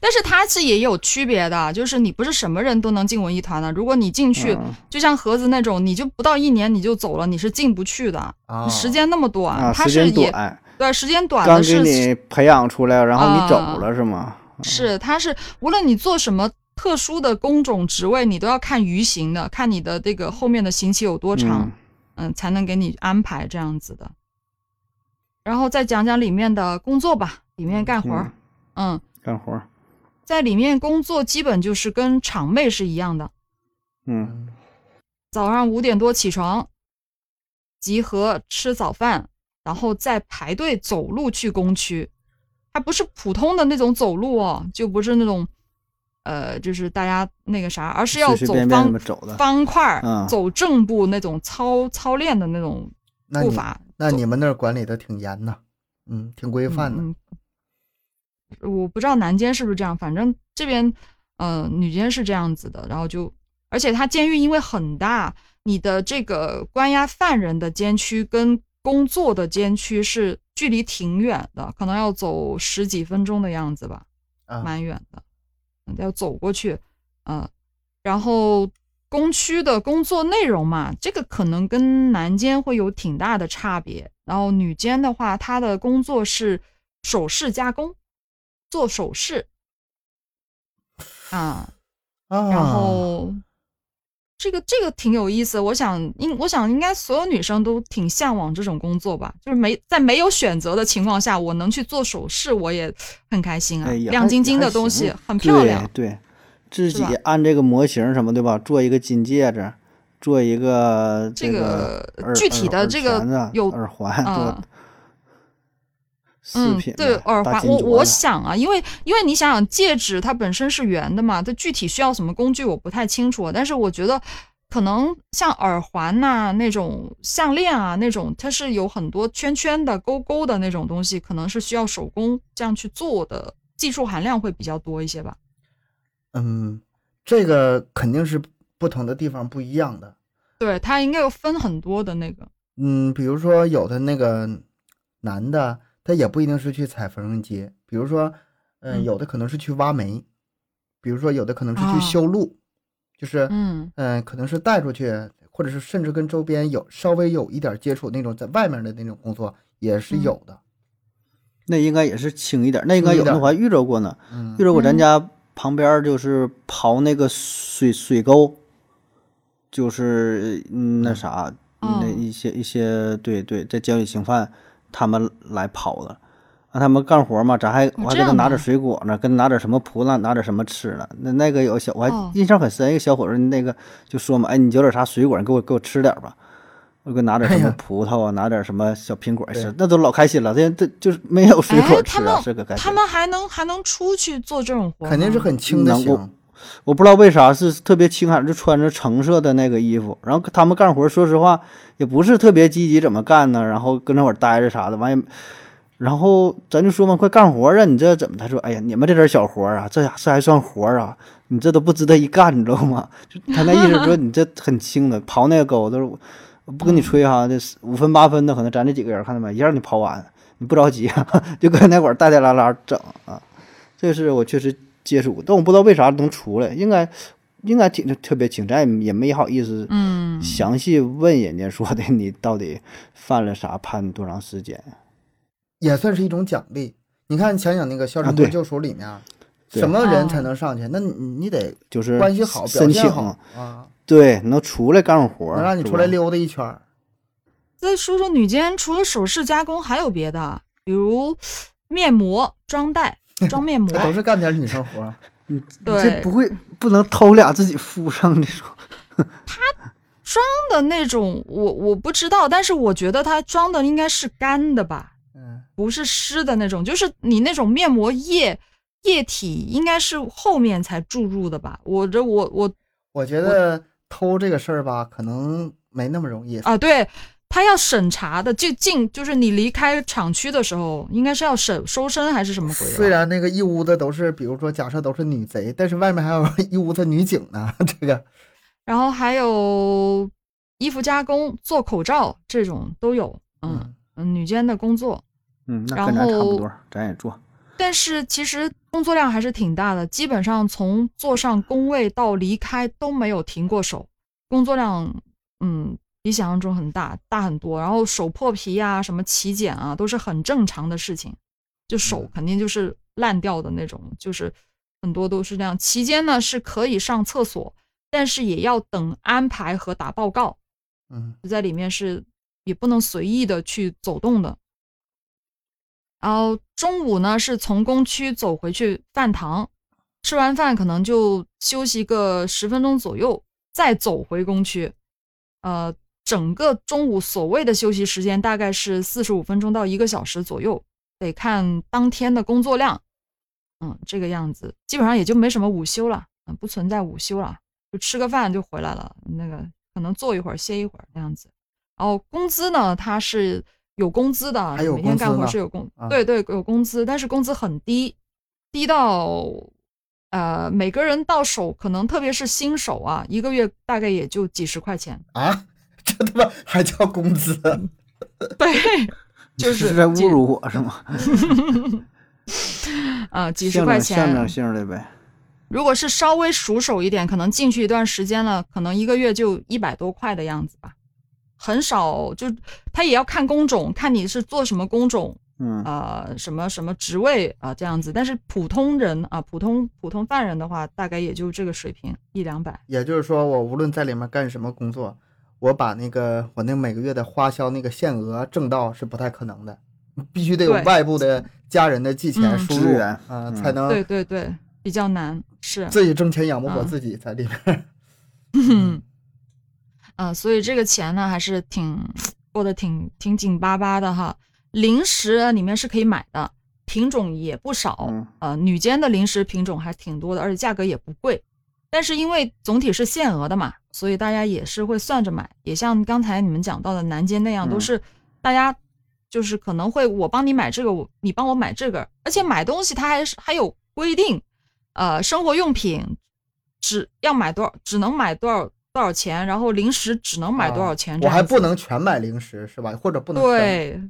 Speaker 2: 但是它是也有区别的，就是你不是什么人都能进文艺团的。如果你进去，
Speaker 3: 嗯
Speaker 2: 就像盒子那种，你就不到一年你就走了，你是进不去的。
Speaker 1: 啊
Speaker 2: 时间那么短，它是也
Speaker 3: 间短，
Speaker 2: 对时间短
Speaker 3: 刚给
Speaker 2: 的是
Speaker 3: 你培养出来，然后你走
Speaker 2: 啊
Speaker 3: 了是吗？
Speaker 2: 是它是无论你做什么特殊的工种职位，你都要看余刑的，看你的这个后面的刑期有多长。
Speaker 3: 嗯
Speaker 2: 嗯，才能给你安排这样子的。然后再讲讲里面的工作吧，里面干活儿，嗯，
Speaker 3: 干活儿，
Speaker 2: 在里面工作基本就是跟厂妹是一样的，
Speaker 3: 嗯
Speaker 2: 早上五点多起床，集合吃早饭，然后再排队走路去工区，还不是普通的那种走路哦，就不是那种，呃，就是大家那个啥，而是要走
Speaker 3: 随随便便这
Speaker 2: 方方块，
Speaker 3: 嗯
Speaker 2: 走正步那种操操练的那种步伐。走
Speaker 1: 那你们那儿管理的挺严呐，嗯，挺规范的。
Speaker 2: 嗯嗯我不知道男监是不是这样，反正这边，呃，女监是这样子的。然后就，而且它监狱因为很大，你的这个关押犯人的监区跟工作的监区是距离挺远的，可能要走十几分钟的样子吧，
Speaker 1: 啊，
Speaker 2: 蛮远的，嗯要走过去，嗯、然后工区的工作内容嘛，这个可能跟男监会有挺大的差别。然后女监的话，她的工作是首饰加工，做首饰啊，
Speaker 1: 啊，
Speaker 2: 然后这个这个挺有意思。我想应我想应该所有女生都挺向往这种工作吧，就是没在没有选择的情况下，我能去做首饰，我也很开心啊，
Speaker 3: 哎
Speaker 2: 亮晶晶的东西很漂亮。
Speaker 3: 对对，自己按这个模型什么对吧，做一个金戒指，做一个
Speaker 2: 这
Speaker 3: 个
Speaker 2: 具体的这个
Speaker 3: 耳环啊
Speaker 2: 有
Speaker 3: 耳环，
Speaker 2: 嗯，对，耳环，我我想啊，因为因为你想想，戒指它本身是圆的嘛，它具体需要什么工具我不太清楚，但是我觉得可能像耳环呐、那种项链啊那种，它是有很多圈圈的、勾勾的那种东西，可能是需要手工这样去做的，技术含量会比较多一些吧。
Speaker 1: 嗯，这个肯定是不同的地方不一样的。
Speaker 2: 对，它应该有分很多的那个，
Speaker 1: 嗯，比如说有的那个男的，他也不一定是去踩缝纫机，比如说，嗯、
Speaker 2: 嗯。
Speaker 1: 有的可能是去挖煤，比如说有的可能是
Speaker 2: 啊
Speaker 1: 去修路，就是，
Speaker 2: 嗯。
Speaker 1: 嗯、可能是带出去，或者是甚至跟周边有稍微有一点接触那种在外面的那种工作也是
Speaker 2: 嗯。
Speaker 1: 有的。
Speaker 3: 那应该也是轻一点，那应该有的我还遇着过呢，
Speaker 1: 嗯。
Speaker 3: 遇着过咱
Speaker 2: 嗯。
Speaker 3: 家旁边儿就是刨那个水水沟，就是嗯那啥，
Speaker 2: 哦。
Speaker 3: 那一些一些对对，在监狱刑犯他们来跑的，让他们干活嘛，咱还我还给他拿点水果呢，跟拿点什么葡萄，拿点什么吃的。那那个有小我还
Speaker 2: 哦
Speaker 3: 印象很深，一个小伙子那个就说嘛，哎，你有点啥水果，你给我给我吃点吧。我给拿点什么葡萄啊，拿点什么小苹果吃，那都老开心了。这这就是没有水果
Speaker 2: 哎，
Speaker 3: 吃啊，
Speaker 2: 他们
Speaker 3: 是个开心。
Speaker 2: 他们还能还能出去做这种活，
Speaker 1: 肯定是很轻的。
Speaker 3: 我不知道为啥是特别轻喊，就穿着橙色的那个衣服，然后他们干活，说实话也不是特别积极，怎么干呢？然后跟那会儿待着啥的，完也，然后咱就说嘛，快干活啊！你这怎么？他说，哎呀，你们这点小活啊，这这还算活啊？你这都不值得一干，你知道吗？就他那意思说你这很轻的，刨那个沟都是，不跟你吹哈，这五分八分的，可能咱这几个人看到没，一让你刨完，你不着急啊，就搁那会儿带带拉拉整啊。这是我确实接触过，但我不知道为啥能出来，应该应该挺特别轻，咱也也没好意思
Speaker 2: 嗯
Speaker 3: 详细问人家说的你到底犯了啥，判多长时间。
Speaker 1: 也算是一种奖励。你看，想想那个《肖申克救赎》里面，
Speaker 3: 对
Speaker 1: 什么人
Speaker 2: 哦
Speaker 1: 才能上去？那你你得
Speaker 3: 就是
Speaker 1: 关系好，表
Speaker 3: 申请
Speaker 1: 现好啊，
Speaker 3: 对，能出来干活，
Speaker 1: 能让你出来溜达一圈。
Speaker 2: 再说说女监，除了首饰加工，还有别的，比如面膜、装袋、[laughs] 装面膜
Speaker 1: 这。[laughs] 都是干点女生活儿。
Speaker 3: 你
Speaker 2: 对
Speaker 3: 这不会不能偷俩自己敷上的说，[laughs]
Speaker 2: 装的那种，我我不知道，但是我觉得他装的应该是干的吧，
Speaker 1: 嗯，
Speaker 2: 不是湿的那种。就是你那种面膜液液体，应该是后面才注入的吧？我这我我
Speaker 1: 我觉得偷这个事儿吧，可能没那么容易。
Speaker 2: 啊，对，他要审查的，就进就是你离开厂区的时候，应该是要审收身还是什么鬼的？
Speaker 1: 虽然那个一屋子都是，比如说假设都是女贼，但是外面还有一屋子女警呢。[laughs] 这个
Speaker 2: 然后还有衣服加工、做口罩这种都有。嗯
Speaker 1: 嗯，
Speaker 2: 嗯，女监的工作。
Speaker 3: 嗯，那
Speaker 2: 然
Speaker 3: 跟咱差不多，咱也做。
Speaker 2: 但是其实工作量还是挺大的，基本上从坐上工位到离开都没有停过手，工作量嗯比想象中很大，大很多。然后手破皮啊，什么起茧啊，都是很正常的事情，就手肯定就是烂掉的那种，就是很多都是这样。期间呢是可以上厕所，但是也要等安排和打报告，
Speaker 1: 嗯
Speaker 2: 在里面是也不能随意的去走动的。然后中午呢是从工区走回去饭堂，吃完饭可能就休息个十分钟左右，再走回工区。呃，整个中午所谓的休息时间大概是四十五分钟到一个小时左右，得看当天的工作量。嗯，这个样子基本上也就没什么午休了，嗯，不存在午休了，就吃个饭就回来了。那个可能坐一会儿歇一会儿那样子。然后工资呢，它是有工资的，每天干活是有工，
Speaker 1: 啊
Speaker 2: 对对有工资，但是工资很低，低到呃每个人到手可能特别是新手啊，一个月大概也就几十块钱，
Speaker 1: 啊，这他妈还叫工资？[laughs]
Speaker 2: 对，就是
Speaker 3: 在侮辱我是吗？[laughs]
Speaker 2: 啊、几十块钱
Speaker 3: 象征，性的呗。
Speaker 2: 如果是稍微熟手一点，可能进去一段时间了，可能一个月就一百多块的样子吧，很少。就他也要看工种，看你是做什么工种，
Speaker 3: 嗯
Speaker 2: 呃，什么什么职位啊、这样子。但是普通人啊、普通普通犯人的话，大概也就这个水平，一两百。
Speaker 1: 也就是说，我无论在里面干什么工作，我把那个我那每个月的花销那个限额挣到是不太可能的，必须得有外部的家人的寄钱
Speaker 2: 嗯
Speaker 1: 输入啊、
Speaker 3: 嗯
Speaker 1: 才能
Speaker 2: 对对对，比较难，是。
Speaker 1: 自己挣钱养不活
Speaker 2: 嗯
Speaker 1: 自己，在里面。[laughs]
Speaker 2: 嗯，[laughs] 呃，所以这个钱呢，还是挺过得挺挺紧巴巴的哈。零食里面是可以买的，品种也不少，
Speaker 3: 嗯
Speaker 2: 呃，女间的零食品种还挺多的，而且价格也不贵。但是因为总体是限额的嘛，所以大家也是会算着买，也像刚才你们讲到的南街那样，都
Speaker 3: 嗯。
Speaker 2: 是大家就是可能会我帮你买这个，我你帮我买这个，而且买东西它还是还有规定，呃，生活用品只要买多少，只能买多少多少钱，然后零食只能买多少钱，
Speaker 1: 啊我还不能全买零食是吧？或者不能
Speaker 2: 对，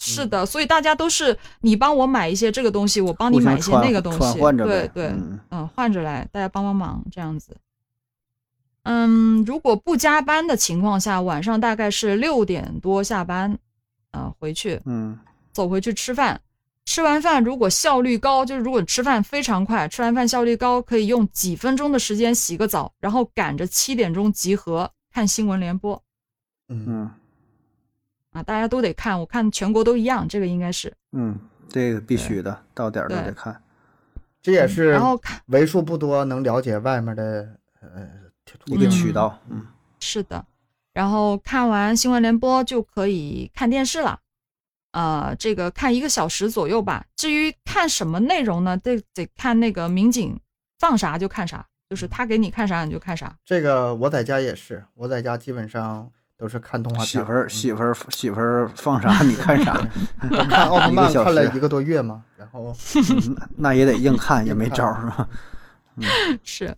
Speaker 2: 是的，所以大家都是你帮我买一些这个东西，我帮你买一些那个东西，对对，
Speaker 3: 嗯。
Speaker 2: 嗯，换着来，大家帮帮忙这样子。嗯，如果不加班的情况下，晚上大概是六点多下班，啊、回去
Speaker 3: 嗯。
Speaker 2: 走回去吃饭。吃完饭如果效率高，就是如果吃饭非常快，吃完饭效率高，可以用几分钟的时间洗个澡，然后赶着七点钟集合看新闻联播。
Speaker 1: 嗯，
Speaker 3: 嗯
Speaker 2: 啊，大家都得看，我看全国都一样，这个应该是。
Speaker 3: 嗯，这个必须的，到点儿都得看。
Speaker 1: 这也是
Speaker 2: 然后看
Speaker 1: 为数不多能了解外面的呃
Speaker 3: 一个渠道，嗯
Speaker 2: 是的，然后看完新闻联播就可以看电视了，呃，这个看一个小时左右吧。至于看什么内容呢，得得看那个民警放啥就看啥，就是他给你看啥你就看啥。
Speaker 1: 这个我在家也是，我在家基本上都是看动画片。
Speaker 3: 媳妇儿媳妇儿媳妇儿放啥你看啥，[laughs]
Speaker 1: 我看奥特曼看了一个多月嘛，然后
Speaker 3: 嗯那那也得硬看，也没招儿是吧？[laughs]
Speaker 2: 是，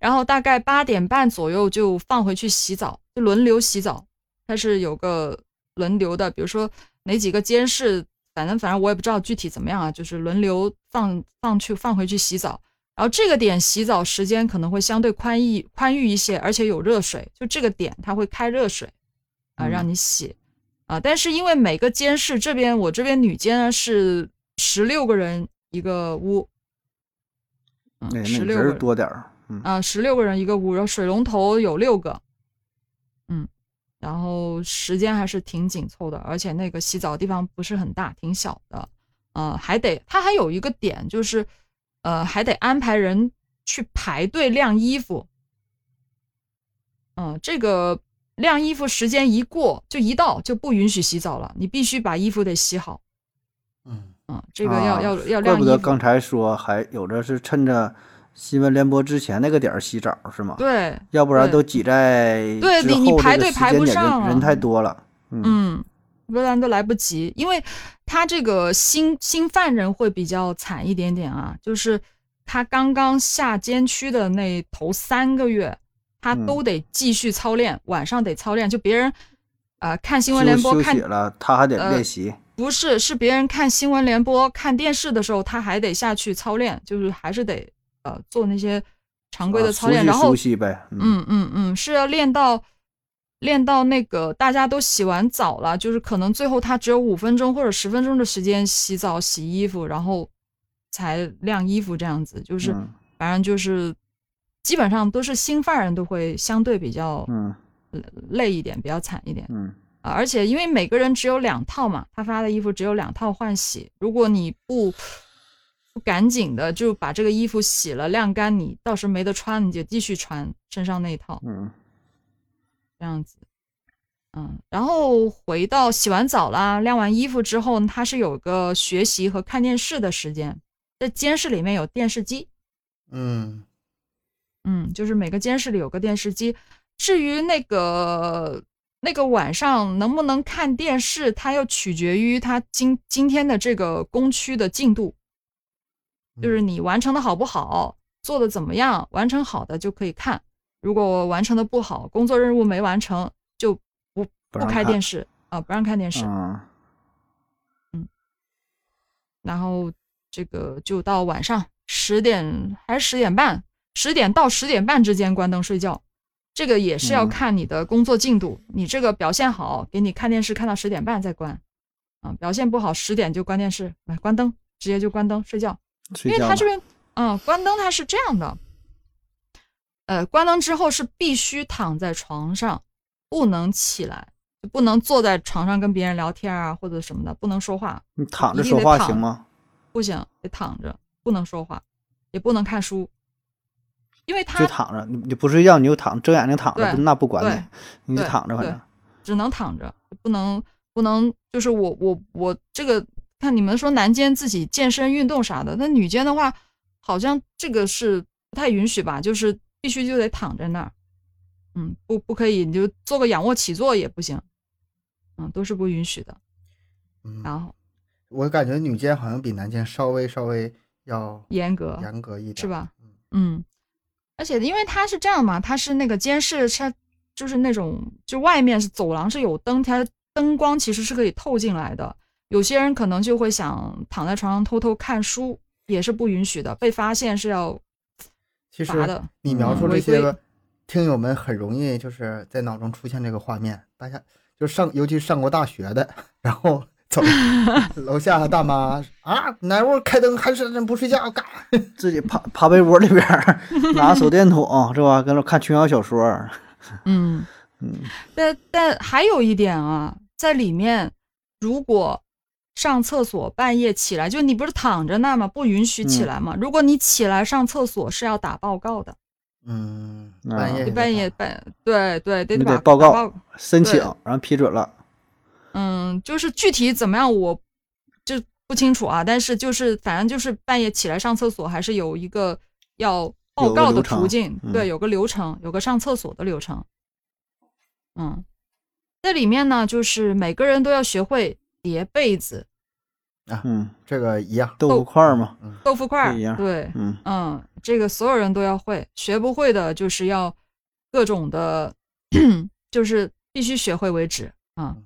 Speaker 2: 然后大概八点半左右就放回去洗澡，就轮流洗澡。它是有个轮流的，比如说哪几个监视，反正反正我也不知道具体怎么样啊，就是轮流放放去放回去洗澡。然后这个点洗澡时间可能会相对宽裕宽裕一些，而且有热水，就这个点它会开热水让你洗啊。但是因为每个监室这边我这边女监呢是十六个人一个屋，
Speaker 3: 哎，
Speaker 2: 嗯，十六个人。
Speaker 3: 多点儿，嗯。
Speaker 2: 啊，十六个人一个屋，然后水龙头有六个，嗯，然后时间还是挺紧凑的，而且那个洗澡地方不是很大，挺小的，呃，还得它还有一个点就是，呃，还得安排人去排队晾衣服，嗯、这个晾衣服时间一过就一到就不允许洗澡了，你必须把衣服得洗好，
Speaker 1: 嗯，
Speaker 2: 嗯，这个要、
Speaker 3: 啊
Speaker 2: 要要
Speaker 3: 怪
Speaker 2: 晾衣服，
Speaker 3: 不得刚才说还有的是趁着新闻联播之前那个点儿洗澡是吗？
Speaker 2: 对，
Speaker 3: 要不然都挤在
Speaker 2: 对你你排队排不上啊。
Speaker 3: 点人人太多了。嗯。
Speaker 2: 嗯，不然都来不及，因为他这个新新犯人会比较惨一点点啊，就是他刚刚下监区的那头三个月，他
Speaker 3: 嗯。
Speaker 2: 都得继续操练，晚上得操练，就别人呃看新闻联播看
Speaker 3: 了，他还得
Speaker 2: 呃
Speaker 3: 练习。
Speaker 2: 不不是，是别人看新闻联播、看电视的时候，他还得下去操练，就是还是得呃做那些常规的操练，
Speaker 3: 啊
Speaker 2: 然后
Speaker 3: 熟悉呗，嗯。
Speaker 2: 嗯嗯嗯，是要练到练到那个大家都洗完澡了，就是可能最后他只有五分钟或者十分钟的时间洗澡、洗衣服，然后才晾衣服这样子，就是、
Speaker 3: 嗯。
Speaker 2: 反正就是基本上都是新犯人都会相对比较
Speaker 3: 嗯。
Speaker 2: 累一点，比较惨一点。
Speaker 3: 嗯。
Speaker 2: 啊，而且因为每个人只有两套嘛，他发的衣服只有两套换洗，如果你不不赶紧的就把这个衣服洗了晾干，你到时没得穿，你就继续穿身上那一套，
Speaker 3: 嗯。
Speaker 2: 这样子。嗯，然后回到洗完澡啦，晾完衣服之后，他是有个学习和看电视的时间，在监室里面有电视机，
Speaker 1: 嗯
Speaker 2: 嗯，就是每个监视里有个电视机。至于那个那个晚上能不能看电视，它要取决于它今今天的这个工区的进度，就是你完成的好不好，做的怎么样，完成好的就可以看。如果完成的不好，工作任务没完成，就不不开电视啊、不让看电视。
Speaker 3: 嗯
Speaker 2: 然后这个就到晚上十点还是十点半，十点到十点半之间关灯睡觉。这个也是要
Speaker 3: 嗯
Speaker 2: 看你的工作进度，你这个表现好，给你看电视看到十点半再关，啊，表现不好十点就关电视，哎，关灯，直接就关灯睡觉。因为他这边，嗯，关灯他是这样的，呃，关灯之后是必须躺在床上，不能起来，就不能坐在床上跟别人聊天啊或者什么的，不能说话，
Speaker 3: 你躺着说话行吗？
Speaker 2: 不行，得躺着，不能说话，也不能看书，因为他就
Speaker 3: 躺着，你你不睡觉你就躺，睁眼睛躺着，那不管你，你就躺着，反正
Speaker 2: 只能躺着，不能不能，就是我我我这个看你们说男监自己健身运动啥的，那女监的话，好像这个是不太允许吧，就是必须就得躺在那儿，嗯，不不可以，你就做个仰卧起坐也不行，嗯，都是不允许的。
Speaker 1: 嗯，
Speaker 2: 然后
Speaker 1: 我感觉女监好像比男监稍微稍微要
Speaker 2: 严格
Speaker 1: 严格一点，
Speaker 2: 是吧
Speaker 1: 嗯？
Speaker 2: 嗯，而且因为它是这样嘛，它是那个监视，它就是那种就外面是走廊是有灯，它灯光其实是可以透进来的。有些人可能就会想躺在床上偷偷看书，也是不允许的，被发现是要
Speaker 1: 其实
Speaker 2: 罚的。
Speaker 1: 你描述
Speaker 2: 嗯违规
Speaker 1: 这些个，听友们很容易就是在脑中出现这个画面，大家就上，尤其上过大学的，[laughs] 然后走 [laughs] 楼下的大妈啊，哪屋开灯还是不睡觉干？[laughs]
Speaker 3: 自己爬爬被窝里边拿手电筒是吧？跟那看琼瑶小说，
Speaker 2: 嗯，
Speaker 3: 嗯
Speaker 2: 但但还有一点啊，在里面如果上厕所半夜起来，就你不是躺着那吗？不允许起
Speaker 3: 嗯
Speaker 2: 来嘛。如果你起来上厕所是要打报告的。
Speaker 1: 嗯，半夜
Speaker 2: 半夜半对对得把
Speaker 3: 你得报告申请，然后批准了，
Speaker 2: 嗯，就是具体怎么样我就不清楚啊，但是就是反正就是半夜起来上厕所，还是有一个要报告的途径，
Speaker 3: 嗯
Speaker 2: 对，有个流程，有个上厕所的流程。嗯，在里面呢，就是每个人都要学会叠被子、啊
Speaker 3: 嗯，
Speaker 1: 这个一样，
Speaker 3: 豆腐块儿嘛，
Speaker 2: 豆腐块儿
Speaker 3: 一样，
Speaker 2: 对，
Speaker 3: 嗯
Speaker 2: 嗯，这个所有人都要会，学不会的就是要各种的，[clears throat] 就是必须学会为止啊。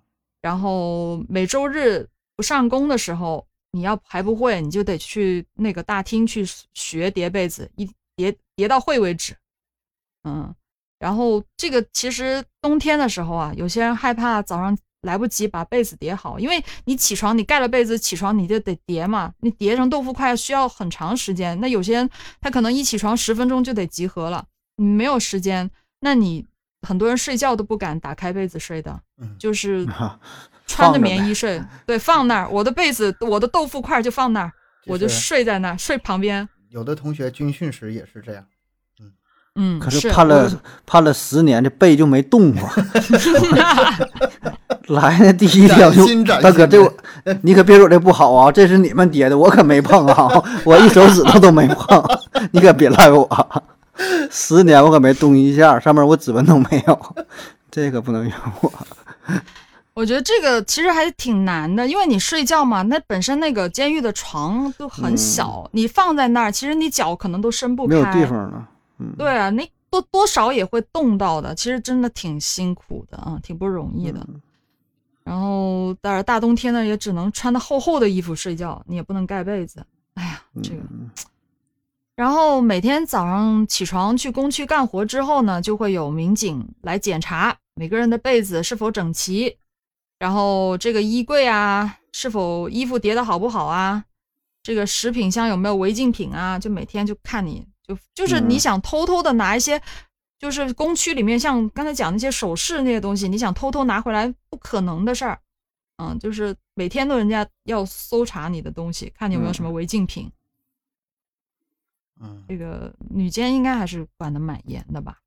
Speaker 2: 然后每周日不上工的时候，你要还不会，你就得去那个大厅去学叠被子，一叠叠到会为止。嗯，然后这个其实冬天的时候啊，有些人害怕早上来不及把被子叠好，因为你起床，你盖了被子起床你就得叠嘛，你叠成豆腐块需要很长时间。那有些人他可能一起床十分钟就得集合了，你没有时间，那你很多人睡觉都不敢打开被子睡的，
Speaker 1: 嗯
Speaker 2: 就是 [laughs] 穿着棉衣睡，对，放那儿，我的被子，我的豆腐块就放那儿，我就
Speaker 1: 就是
Speaker 2: 睡在那儿，睡旁边。
Speaker 1: 有的同学军训时也是这样，
Speaker 2: 嗯嗯，
Speaker 3: 可是
Speaker 2: 是
Speaker 3: 判了判了十年，这背就没动过。[laughs] 来那第一天
Speaker 1: 崭
Speaker 3: 我就大哥，这我 [laughs] 你可别说这不好啊，这是你们叠的，我可没碰啊，我一手指头都没碰，你可别赖我。[laughs] 十年我可没动一下，上面我指纹都没有，这个不能怨我。
Speaker 2: 我觉得这个其实还挺难的，因为你睡觉嘛，那本身那个监狱的床都很小，你放在那儿，其实你脚可能都伸不开。
Speaker 3: 嗯没有地方了。嗯，
Speaker 2: 对啊，你多多少也会冻到的，其实真的挺辛苦的啊，挺不容易的。
Speaker 3: 嗯
Speaker 2: 然后但是大冬天的也只能穿的厚厚的衣服睡觉，你也不能盖被子。哎呀，这个。
Speaker 3: 嗯
Speaker 2: 然后每天早上起床去工区干活之后呢，就会有民警来检查每个人的被子是否整齐，然后这个衣柜啊是否衣服叠的好不好啊，这个食品箱有没有违禁品啊，就每天就看你就就是你
Speaker 3: 嗯
Speaker 2: 想偷偷的拿一些，就是工区里面像刚才讲那些首饰那些东西，你想偷偷拿回来不可能的事儿，嗯，就是每天都人家要搜查你的东西，看你有没有什么违禁品。
Speaker 1: 嗯
Speaker 2: 这个女监应该还是管得蛮严的吧。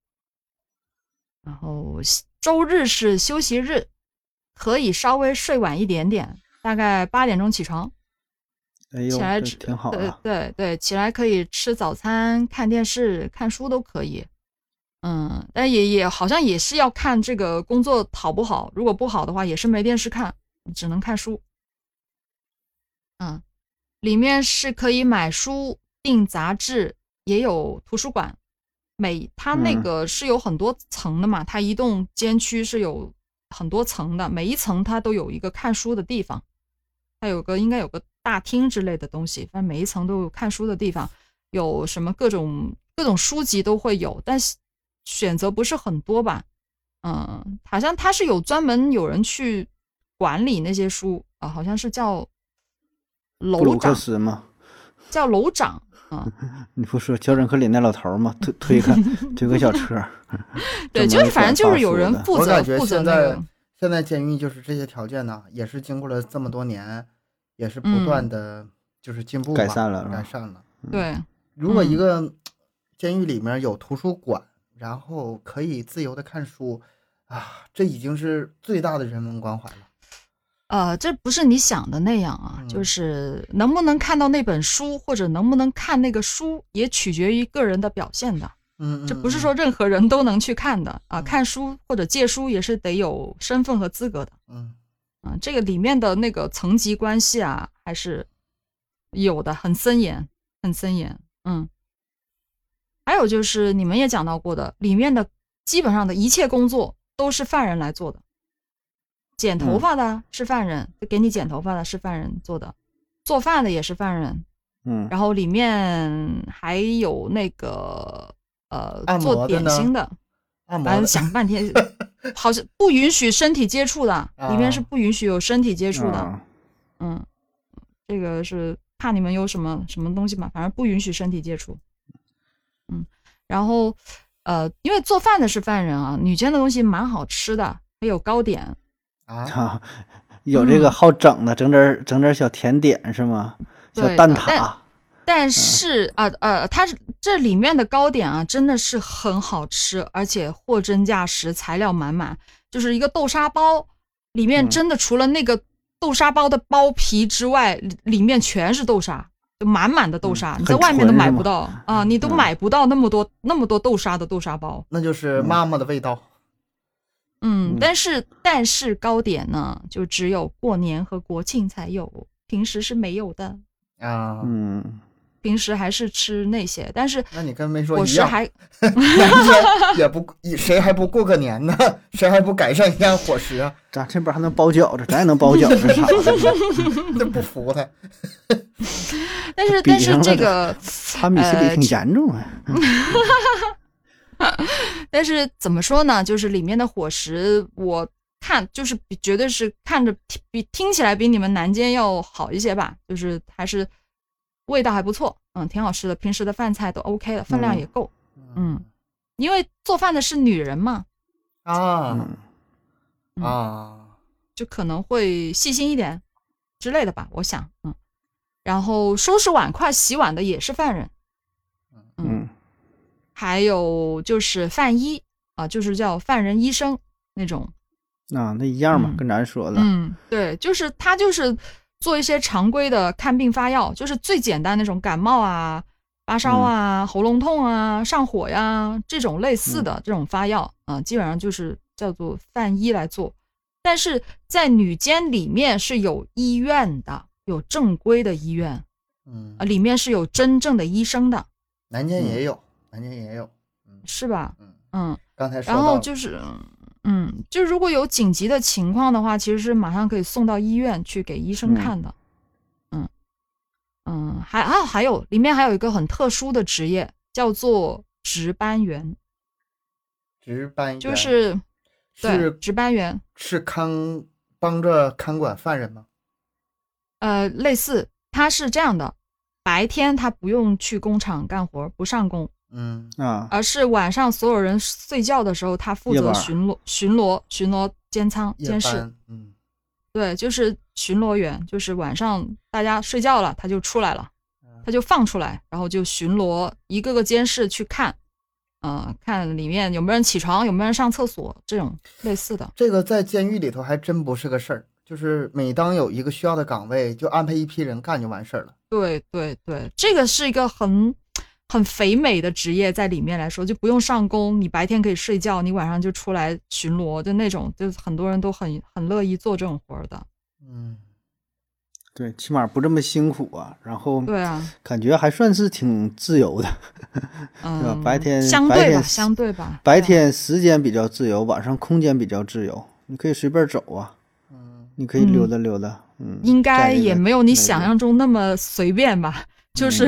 Speaker 2: 然后周日是休息日，可以稍微睡晚一点点，大概八点钟起床，
Speaker 3: 哎呦，这
Speaker 2: 起来吃
Speaker 3: 挺好啊。
Speaker 2: 对对，起来可以吃早餐、看电视、看书都可以。嗯，但也也好像也是要看这个工作好不好，如果不好的话，也是没电视看，只能看书。嗯，里面是可以买书、订杂志，也有图书馆。每它那
Speaker 3: 嗯
Speaker 2: 个是有很多层的嘛，它一栋监区是有很多层的，每一层它都有一个看书的地方，它有个应该有个大厅之类的东西，反正每一层都有看书的地方，有什么各种各种书籍都会有，但是选择不是很多吧。嗯，好像它是有专门有人去管理那些书啊，好像是叫楼长，
Speaker 3: 斯嘛，
Speaker 2: 叫楼长啊。[laughs]
Speaker 3: 你不说乔治克林那老头儿吗？推推个 [laughs] 推个小车，[laughs]
Speaker 2: 对，就是反正就是有人
Speaker 3: 管
Speaker 2: 负责负责
Speaker 1: 现在
Speaker 2: 那个，
Speaker 1: 现在监狱就是这些条件呢，也是经过了这么多年，也是不
Speaker 2: 嗯
Speaker 1: 断的就是进步吧
Speaker 3: 改善了
Speaker 1: 改善了。
Speaker 2: 对，
Speaker 1: 如果一
Speaker 2: 嗯
Speaker 1: 个监狱里面有图书馆，然后可以自由的看书啊，这已经是最大的人文关怀了。
Speaker 2: 呃，这不是你想的那样啊，就
Speaker 1: 嗯
Speaker 2: 是能不能看到那本书，或者能不能看那个书，也取决于个人的表现的。
Speaker 1: 嗯，
Speaker 2: 这不是说任何人都能去看的啊，
Speaker 1: 嗯
Speaker 2: 看书或者借书也是得有身份和资格的
Speaker 1: 嗯
Speaker 2: 啊。这个里面的那个层级关系啊，还是有的，很森严，很森严。嗯，还有就是你们也讲到过的，里面的基本上的一切工作都是犯人来做的，剪头
Speaker 3: 嗯
Speaker 2: 发的是犯人，给你剪头发的是犯人做的，做饭的也是犯人，
Speaker 3: 嗯，
Speaker 2: 然后里面还有那个呃做点心的，反正
Speaker 1: 按摩的
Speaker 2: 想半天，[laughs] 好像不允许身体接触的，里面是
Speaker 1: 啊
Speaker 2: 不允许有身体接触的。
Speaker 3: 啊
Speaker 2: 嗯，这个是怕你们有什么什么东西嘛，反正不允许身体接触。嗯，然后呃，因为做饭的是犯人啊，女监的东西蛮好吃的，还有糕点。
Speaker 1: 啊，
Speaker 3: 啊，[laughs] 有这个好整的，整点儿整点儿小甜点是吗？小蛋挞，
Speaker 2: 但是啊呃，它是这里面的糕点啊，真的是很好吃，而且货真价实，材料满满。就是一个豆沙包，里面
Speaker 3: 嗯
Speaker 2: 真的除了那个豆沙包的包皮之外，里里面全是豆沙，就满满的豆沙，
Speaker 3: 嗯
Speaker 2: 你在外面都买不到啊，你都
Speaker 3: 嗯
Speaker 2: 买不到那么多那么多豆沙的豆沙包。
Speaker 1: 那就是妈妈的味道。
Speaker 2: 嗯
Speaker 3: 嗯，
Speaker 2: 但是但是糕点呢，就只有过年和国庆才有，平时是没有的。
Speaker 1: 啊，
Speaker 3: 嗯，
Speaker 2: 平时还是吃那些，但是
Speaker 1: 那你跟没说一样，[laughs]
Speaker 2: 伙食还
Speaker 1: 也不谁还不过个年呢？谁还不改善一下伙食啊？
Speaker 3: 咱这边还能包饺子，咱也能包饺子啥的，
Speaker 1: 这 [laughs] 不服他。[laughs]
Speaker 2: 但是但是这个，
Speaker 3: 他米西里挺严重啊。[laughs]
Speaker 2: 但是怎么说呢？就是里面的伙食，我看就是比绝对是看着听比听起来比你们南监要好一些吧，就是还是味道还不错，嗯，挺好吃的。平时的饭菜都 OK 的，分量也够，嗯，因为做饭的是女人嘛，
Speaker 1: 啊
Speaker 3: 嗯，
Speaker 2: 嗯
Speaker 1: 啊，
Speaker 2: 就可能会细心一点之类的吧，我想，嗯。然后收拾碗筷、洗碗的也是犯人，
Speaker 3: 嗯
Speaker 2: 还有就是犯医啊，就是叫犯人医生那种。
Speaker 3: 啊，那一样嘛，
Speaker 2: 嗯
Speaker 3: 跟咱说的，
Speaker 2: 嗯，对，就是他就是做一些常规的看病发药，就是最简单那种感冒啊、发烧啊、喉咙痛啊、上火呀这种类似的这种发药啊，基本上就是叫做犯医来做。但是在女监里面是有医院的，有正规的医院
Speaker 1: 嗯
Speaker 2: 啊，，里面是有真正的医生的，
Speaker 1: 男监也有，南京也有，嗯
Speaker 2: 是吧？
Speaker 1: 嗯，
Speaker 2: 嗯。
Speaker 1: 刚才说
Speaker 2: 然后就是，嗯，就如果有紧急的情况的话，其实是马上可以送到医院去给医生
Speaker 3: 嗯
Speaker 2: 看的。嗯嗯，还啊还有里面还有一个很特殊的职业叫做值班员，
Speaker 1: 值班员
Speaker 2: 就是对
Speaker 1: 是
Speaker 2: 值班员，
Speaker 1: 是看帮着看管犯人吗？
Speaker 2: 呃，类似他是这样的，白天他不用去工厂干活，不上工，
Speaker 1: 嗯
Speaker 3: 啊，
Speaker 2: 而是晚上所有人睡觉的时候，他负责巡逻、巡逻、巡逻监仓、监视。
Speaker 1: 嗯
Speaker 2: 对，就是巡逻员，就是晚上大家睡觉了，他就出来了，
Speaker 1: 嗯
Speaker 2: 他就放出来，然后就巡逻，一个个监视去看，呃，看里面有没有人起床，有没有人上厕所，这种类似的。
Speaker 1: 这个在监狱里头还真不是个事儿，就是每当有一个需要的岗位，就安排一批人干就完事儿了。
Speaker 2: 对对对，这个是一个很很肥美的职业，在里面来说就不用上工，你白天可以睡觉，你晚上就出来巡逻就那种，就很多人都很很乐意做这种活儿的。
Speaker 1: 嗯，
Speaker 3: 对，起码不这么辛苦啊。然后
Speaker 2: 对啊，
Speaker 3: 感觉还算是挺自由的，[laughs]
Speaker 2: 嗯，
Speaker 3: 白天
Speaker 2: 相对吧，
Speaker 3: 白天
Speaker 2: 相对吧，
Speaker 3: 白天时间比较自由，晚上空间比较自由，你可以随便走啊，你可以溜达溜达，嗯，
Speaker 2: 应该也没有你想象中那么随便吧，就是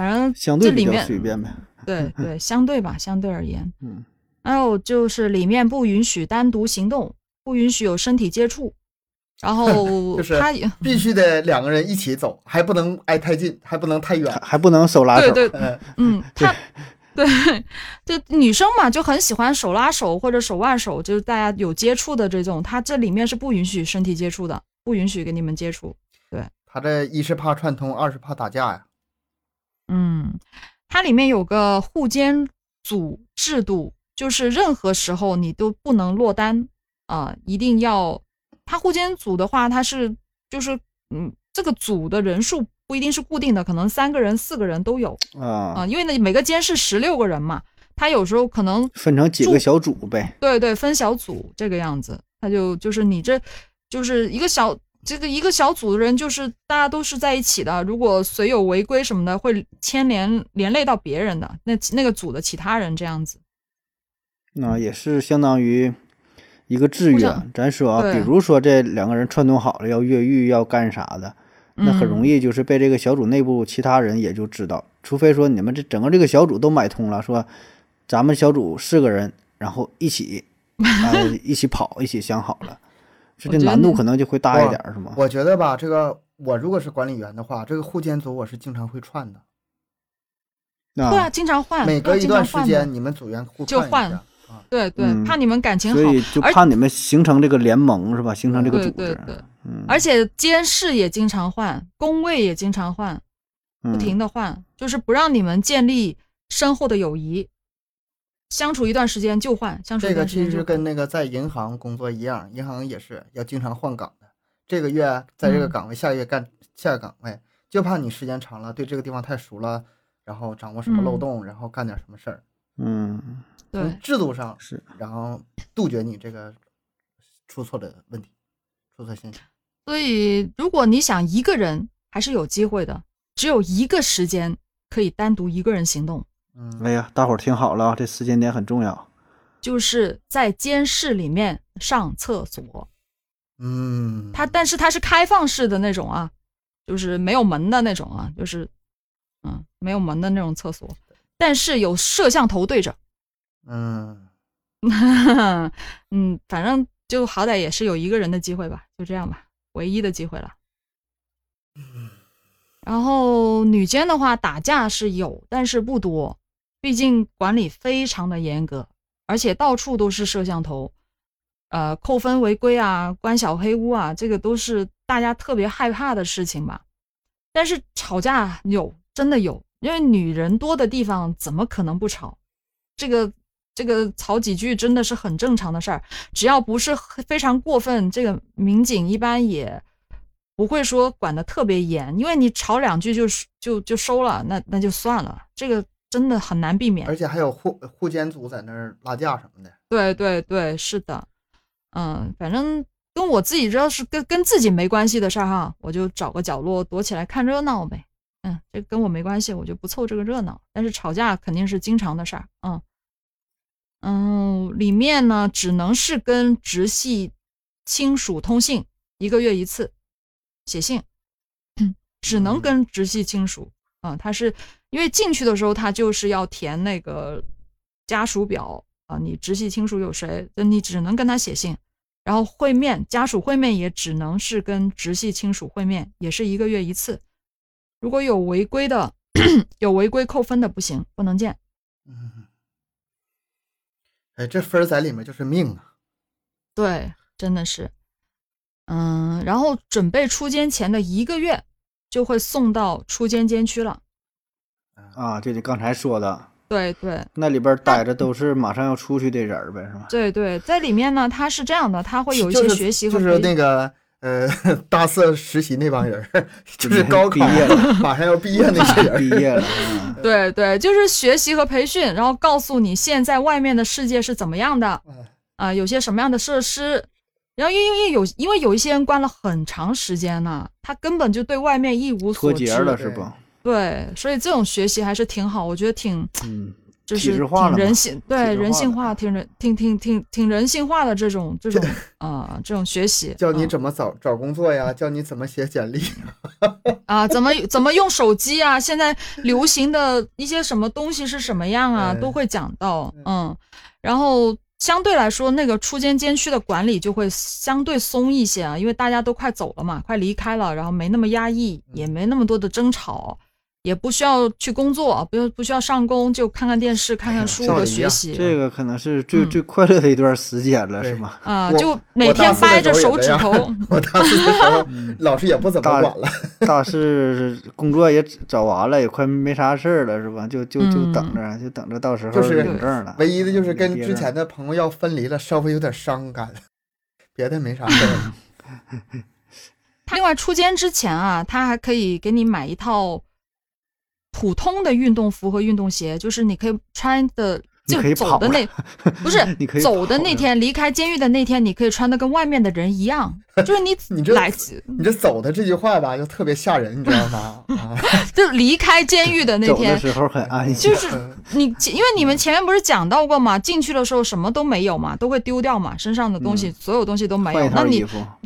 Speaker 2: 反正
Speaker 3: 嗯相对比较
Speaker 2: 这里面
Speaker 3: 随便呗，
Speaker 2: 对 [laughs] 对，相对吧，相对而言，
Speaker 3: 嗯，
Speaker 2: 还有就是里面不允许单独行动，不允许有身体接触，然后 [laughs]
Speaker 1: 就是
Speaker 2: 他也
Speaker 1: 必须得两个人一起走，还不能挨太近，还不能太远
Speaker 3: 还。不能手拉手，
Speaker 2: 对对，
Speaker 1: 嗯，
Speaker 2: 嗯，[laughs] 他对，就女生嘛，就很喜欢手拉手或者手腕手，就是大家有接触的这种，他这里面是不允许身体接触的，不允许跟你们接触。
Speaker 1: 对他这一是怕串通，二是怕打架呀。
Speaker 2: 嗯，它里面有个互监组制度，就是任何时候你都不能落单啊、一定要。它互监组的话，它是就是嗯，这个组的人数不一定是固定的，可能三个人、四个人都有啊、
Speaker 3: 啊，
Speaker 2: 因为呢每个监是十六个人嘛，他有时候可能
Speaker 3: 分成几个小组呗，
Speaker 2: 对对，分小组这个样子，他就就是你这就是一个小这个一个小组的人，就是大家都是在一起的。如果谁有违规什么的，会牵连连累到别人的，那那个组的其他人这样子。
Speaker 3: 那也是相当于一个制约。咱说啊，比如说这两个人串通好了要越狱要干啥的，那很容
Speaker 2: 易。
Speaker 3: 易就是被这个小组内部其他人也就知道，除非说你们这整个这个小组都买通了，说咱们小组四个人，然后一起啊 [laughs] 一起跑，一起想好了，这难度可能就会大一点，是吗？
Speaker 1: 我觉得吧，这个我如果是管理员的话，这个护监组我是经常会串的，
Speaker 2: 对啊，
Speaker 3: 啊，
Speaker 2: 经常换，
Speaker 1: 每隔一段时间你们组员互
Speaker 2: 就换
Speaker 1: 串一下啊。
Speaker 2: 对对，
Speaker 3: 嗯
Speaker 2: 怕你们感情好
Speaker 3: 所，以就怕你们形成这个联盟是吧？形成这个
Speaker 2: 对
Speaker 3: 组织，
Speaker 2: 对对，
Speaker 3: 嗯，
Speaker 2: 而且监视也经常换，工位也经常换，不
Speaker 3: 嗯
Speaker 2: 停的换，就是不让你们建立深厚的友谊。相处一段时间就换，相处一
Speaker 1: 这个其
Speaker 2: 段时间就换。
Speaker 1: 实跟那个在银行工作一样，银行也是要经常换岗的。这个月在这个
Speaker 2: 嗯
Speaker 1: 岗位，下个月干下个岗位，就怕你时间长了，对这个地方太熟了，然后掌握什么漏
Speaker 2: 嗯
Speaker 1: 洞，然后干点什么事儿。
Speaker 3: 嗯
Speaker 2: 对
Speaker 1: 从，制度上，
Speaker 3: 是
Speaker 1: 然后杜绝你这个出错的问题，出错现象。
Speaker 2: 所以如果你想一个人还是有机会的，只有一个时间可以单独一个人行动，
Speaker 1: 嗯，
Speaker 3: 哎呀，大伙儿听好了啊，这时间点很重要。
Speaker 2: 就是在监室里面上厕所。
Speaker 1: 嗯，
Speaker 2: 它但是它是开放式的那种啊，就是没有门的那种啊，就是嗯没有门的那种厕所，但是有摄像头对着。
Speaker 1: 嗯，[laughs]
Speaker 2: 嗯，反正就好歹也是有一个人的机会吧，就这样吧，唯一的机会了。然后女监的话，打架是有，但是不多，毕竟管理非常的严格，而且到处都是摄像头，呃，扣分违规啊，关小黑屋啊，这个都是大家特别害怕的事情吧。但是吵架有，真的有，因为女人多的地方怎么可能不吵？这个这个吵几句真的是很正常的事儿，只要不是非常过分，这个民警一般也不会说管得特别严，因为你吵两句就就就收了，那那就算了，这个真的很难避免
Speaker 1: 而。且还有护护监组在那儿拉架什么的。
Speaker 2: 对对对，是的，嗯，反正跟我自己要是跟跟自己没关系的事儿哈，我就找个角落躲起来看热闹呗。嗯，这跟我没关系，我就不凑这个热闹。但是吵架肯定是经常的事儿，嗯。嗯，里面呢只能是跟直系亲属通信，一个月一次，写信，[clears throat] 只能跟直系亲属。啊，他是因为进去的时候，他就是要填那个家属表啊，你直系亲属有谁，那你只能跟他写信，然后会面家属会面也只能是跟直系亲属会面，也是一个月一次。如果有违规的，[clears throat] 有违规扣分的不行，不能见。
Speaker 1: 嗯，哎，这分在里面就是命啊。
Speaker 2: 对，真的是。嗯，然后准备出监前的一个月。就会送到出监监区了，
Speaker 3: 啊，就你刚才说的，
Speaker 2: 对对，
Speaker 3: 那里边待着都是马上要出去的人呗，是吧？
Speaker 2: 对对，在里面呢，他是这样的，他会有一些学习
Speaker 1: 和就是那个呃大四实习那帮人，[laughs] 就是高考
Speaker 3: 毕业了，
Speaker 1: 马上要毕业那些人，
Speaker 3: 毕业了，[laughs]
Speaker 2: 对对，就是学习和培训，然后告诉你现在外面的世界是怎么样的，啊，有些什么样的设施。然后因为因为有因为有一些人关了很长时间呢，他根本就对外面一无所
Speaker 3: 知了，是不？
Speaker 2: 对，所以这种学习还是挺好，我觉得挺，
Speaker 3: 嗯，
Speaker 2: 就是挺人性，对人性化，挺人，挺挺挺挺人性化的这种这种 [laughs] 啊，这种学习，
Speaker 1: 教你怎么找找工作呀，教你怎么写简历，[laughs]
Speaker 2: 啊，怎么怎么用手机啊，现在流行的一些什么东西是什么样啊，都会讲到，嗯，然后。相对来说，那个出监监区的管理就会相对松一些啊，因为大家都快走了嘛，快离开了，然后没那么压抑，也没那么多的争吵。也不需要去工作，不用不需要上工，就看看电视、看看书和学习。
Speaker 3: 这个可能是最最快乐的一段时间了，是吗？
Speaker 2: 啊，就每天掰着手指头。
Speaker 1: 我大四的时候，[laughs] 老师也不怎么管了。
Speaker 3: 大四工作也找完了，也快没啥事儿了，是吧？就就就等着，就等着到时候领证了。
Speaker 1: 唯一的就是跟之前的朋友要分离了，稍微有点伤感，别的没啥事儿。[laughs]
Speaker 2: 另外出监之前啊，他还可以给你买一套。普通的运动服和运动鞋，就是你可以穿的，就走的那，不是 [laughs] 走的那天，离开监狱的那天，你可以穿的跟外面的人一样。就是你，
Speaker 1: 你这
Speaker 2: 来，
Speaker 1: 你这走的这句话吧，就特别吓人，你知道吗？[laughs] 啊，
Speaker 2: 就离开监狱的那天，
Speaker 3: 时候很安心。
Speaker 2: 就是你，因为你们前面不是讲到过吗？进去的时候什么都没有嘛，都会丢掉嘛，身上的东西，所有东西都没有。那你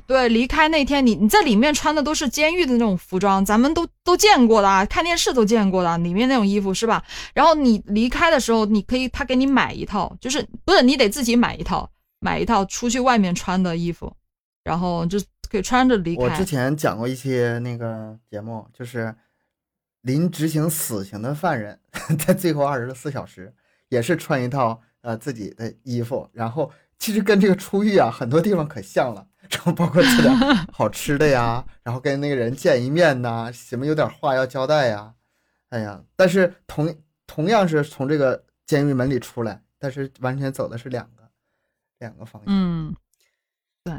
Speaker 2: 对离开那天，你你在里面穿的都是监狱的那种服装，咱们都都见过的啊，看电视都见过的，里面那种衣服是吧？然后你离开的时候，你可以他给你买一套，就是不是你得自己买一套，买一套出去外面穿的衣服。然后就可以穿着离开。
Speaker 1: 我之前讲过一些那个节目，就是临执行死刑的犯人，[laughs] 在最后二十四小时也是穿一套呃自己的衣服。然后其实跟这个出狱啊，很多地方可像了，然后包括吃点好吃的呀，然后跟那个人见一面呐，什么有点话要交代呀，哎呀，但是同同样是从这个监狱门里出来，但是完全走的是两个两个方向。
Speaker 2: 嗯，对。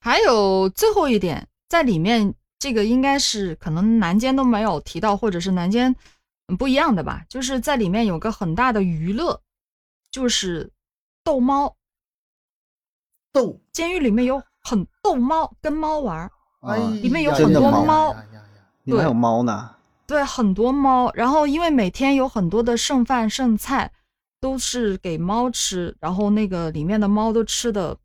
Speaker 2: 还有最后一点，在里面这个应该是可能南监都没有提到，或者是南监不一样的吧？就是在里面有个很大的娱乐，就是逗猫。
Speaker 1: 逗，
Speaker 2: 监狱里面有很逗猫，跟猫玩
Speaker 1: 儿，
Speaker 2: 里面有很多猫，
Speaker 3: 里面有猫呢。
Speaker 2: 对，很多猫。然后因为每天有很多的剩饭剩菜，都是给猫吃，然后那个里面的猫都吃的。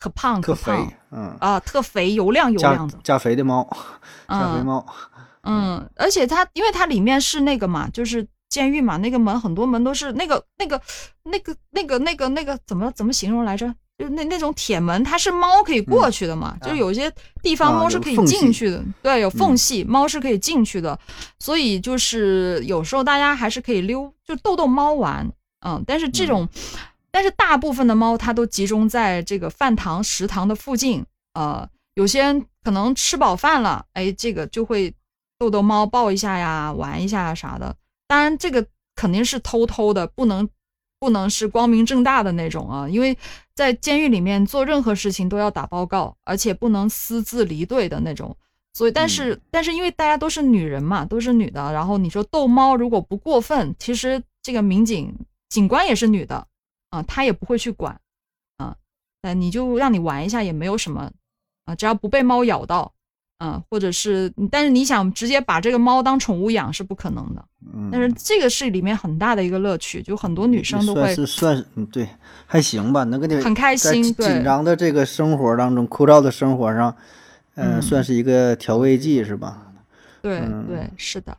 Speaker 2: 可胖可胖，嗯啊，特肥油亮油亮的
Speaker 3: 加肥的猫，加肥猫，
Speaker 2: 嗯，而且它因为它里面是那个嘛，就是监狱嘛，那个门很多门都是那个那个那个那个那个那个怎么怎么形容来着？就那那种铁门，它是猫可以过去的嘛？就是有些地方猫是可以进去的，对，有缝隙，猫是可以进去的，所以就是有时候大家还是可以溜，就逗逗猫玩，嗯，但是这种。但是大部分的猫它都集中在这个饭堂食堂的附近，呃，有些人可能吃饱饭了，哎，这个就会逗逗猫，抱一下呀，玩一下啥的。当然，这个肯定是偷偷的，不能不能是光明正大的那种啊，因为在监狱里面做任何事情都要打报告，而且不能私自离队的那种。所以，但是但是因为大家都是女人嘛，都是女的，然后你说逗猫如果不过分，其实这个民警警官也是女的。啊，她也不会去管，啊，那，你就让你玩一下也没有什么，啊，只要不被猫咬到，啊，或者是，但是你想直接把这个猫当宠物养是不可能的。
Speaker 3: 嗯，
Speaker 2: 但是这个是里面很大的一个乐趣，就很多女生都会
Speaker 3: 算是算是嗯对，还行吧，能给你
Speaker 2: 很开心对
Speaker 3: 紧张的这个生活当中，枯燥的生活上，呃，
Speaker 2: 嗯
Speaker 3: 算是一个调味剂是吧？
Speaker 2: 对
Speaker 3: 嗯
Speaker 2: 对，是的，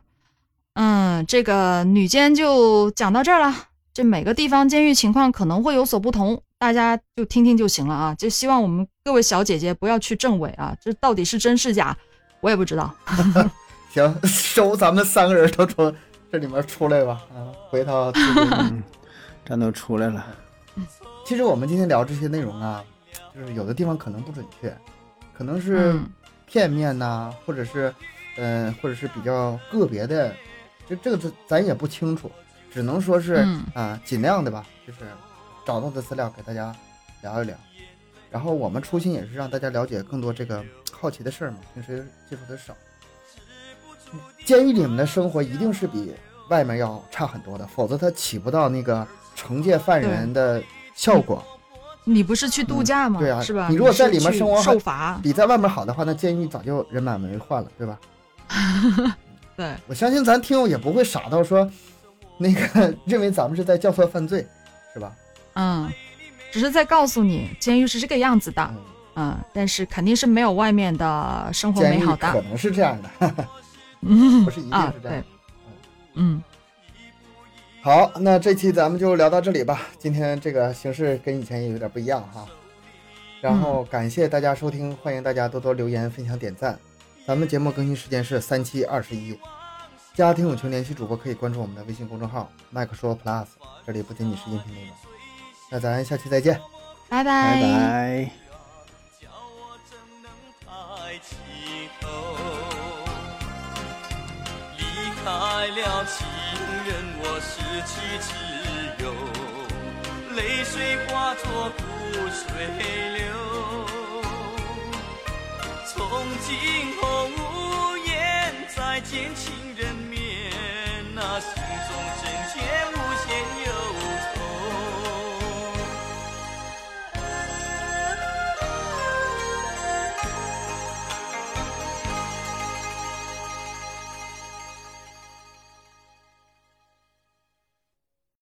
Speaker 2: 嗯，这个女监就讲到这儿了。这每个地方监狱情况可能会有所不同，大家就听听就行了啊。就希望我们各位小姐姐不要去证伪啊，这到底是真是假，我也不知道。[laughs]
Speaker 1: 行，收咱们三个人都从这里面出来吧，啊，回到自己 [laughs]
Speaker 3: 嗯，咱都出来了，
Speaker 1: 其实我们今天聊这些内容啊，就是有的地方可能不准确，可能是
Speaker 2: 嗯
Speaker 1: 片面呐、或者是，呃，或者是比较个别的，这这个咱咱也不清楚，只能说是啊、
Speaker 2: 嗯
Speaker 1: 尽量的吧，就是找到的资料给大家聊一聊。然后我们初心也是让大家了解更多这个好奇的事儿嘛，平时接触的少。监狱里面的生活一定是比外面要差很多的，否则它起不到那个惩戒犯人的效果。
Speaker 2: 你不是去度假吗？
Speaker 1: 对啊
Speaker 2: 是吧？
Speaker 1: 你如果在里面生活
Speaker 2: 受罚，
Speaker 1: 比在外面好的话，那监狱早就人满为患了，对吧？[laughs]
Speaker 2: 对，
Speaker 1: 我相信咱听友也不会傻到说，那个 [laughs] 认为咱们是在教唆犯罪，是吧？
Speaker 2: 嗯，只是在告诉你，监狱是这个样子的，
Speaker 1: 嗯，
Speaker 2: 嗯，但是肯定是没有外面的生活美好的，
Speaker 1: 可能是这样的，
Speaker 2: 嗯 [laughs]
Speaker 1: 不是一定
Speaker 2: 啊
Speaker 1: 是，这样
Speaker 2: 对。，嗯，
Speaker 1: 好，那这期咱们就聊到这里吧。今天这个形式跟以前也有点不一样哈。然后感谢大家收听，欢迎大家多多留言、分享、点赞。咱们节目更新时间是三七二十一。加听友群联系主播可以关注我们的微信公众号“麦克说 Plus”，这里不仅仅是音频内容。那咱下期再见。
Speaker 2: 拜
Speaker 3: 拜拜。
Speaker 4: 叫我怎能抬起头？离开了情人，我失去自由，泪水化作苦水流。从今后无言再见情人面，那是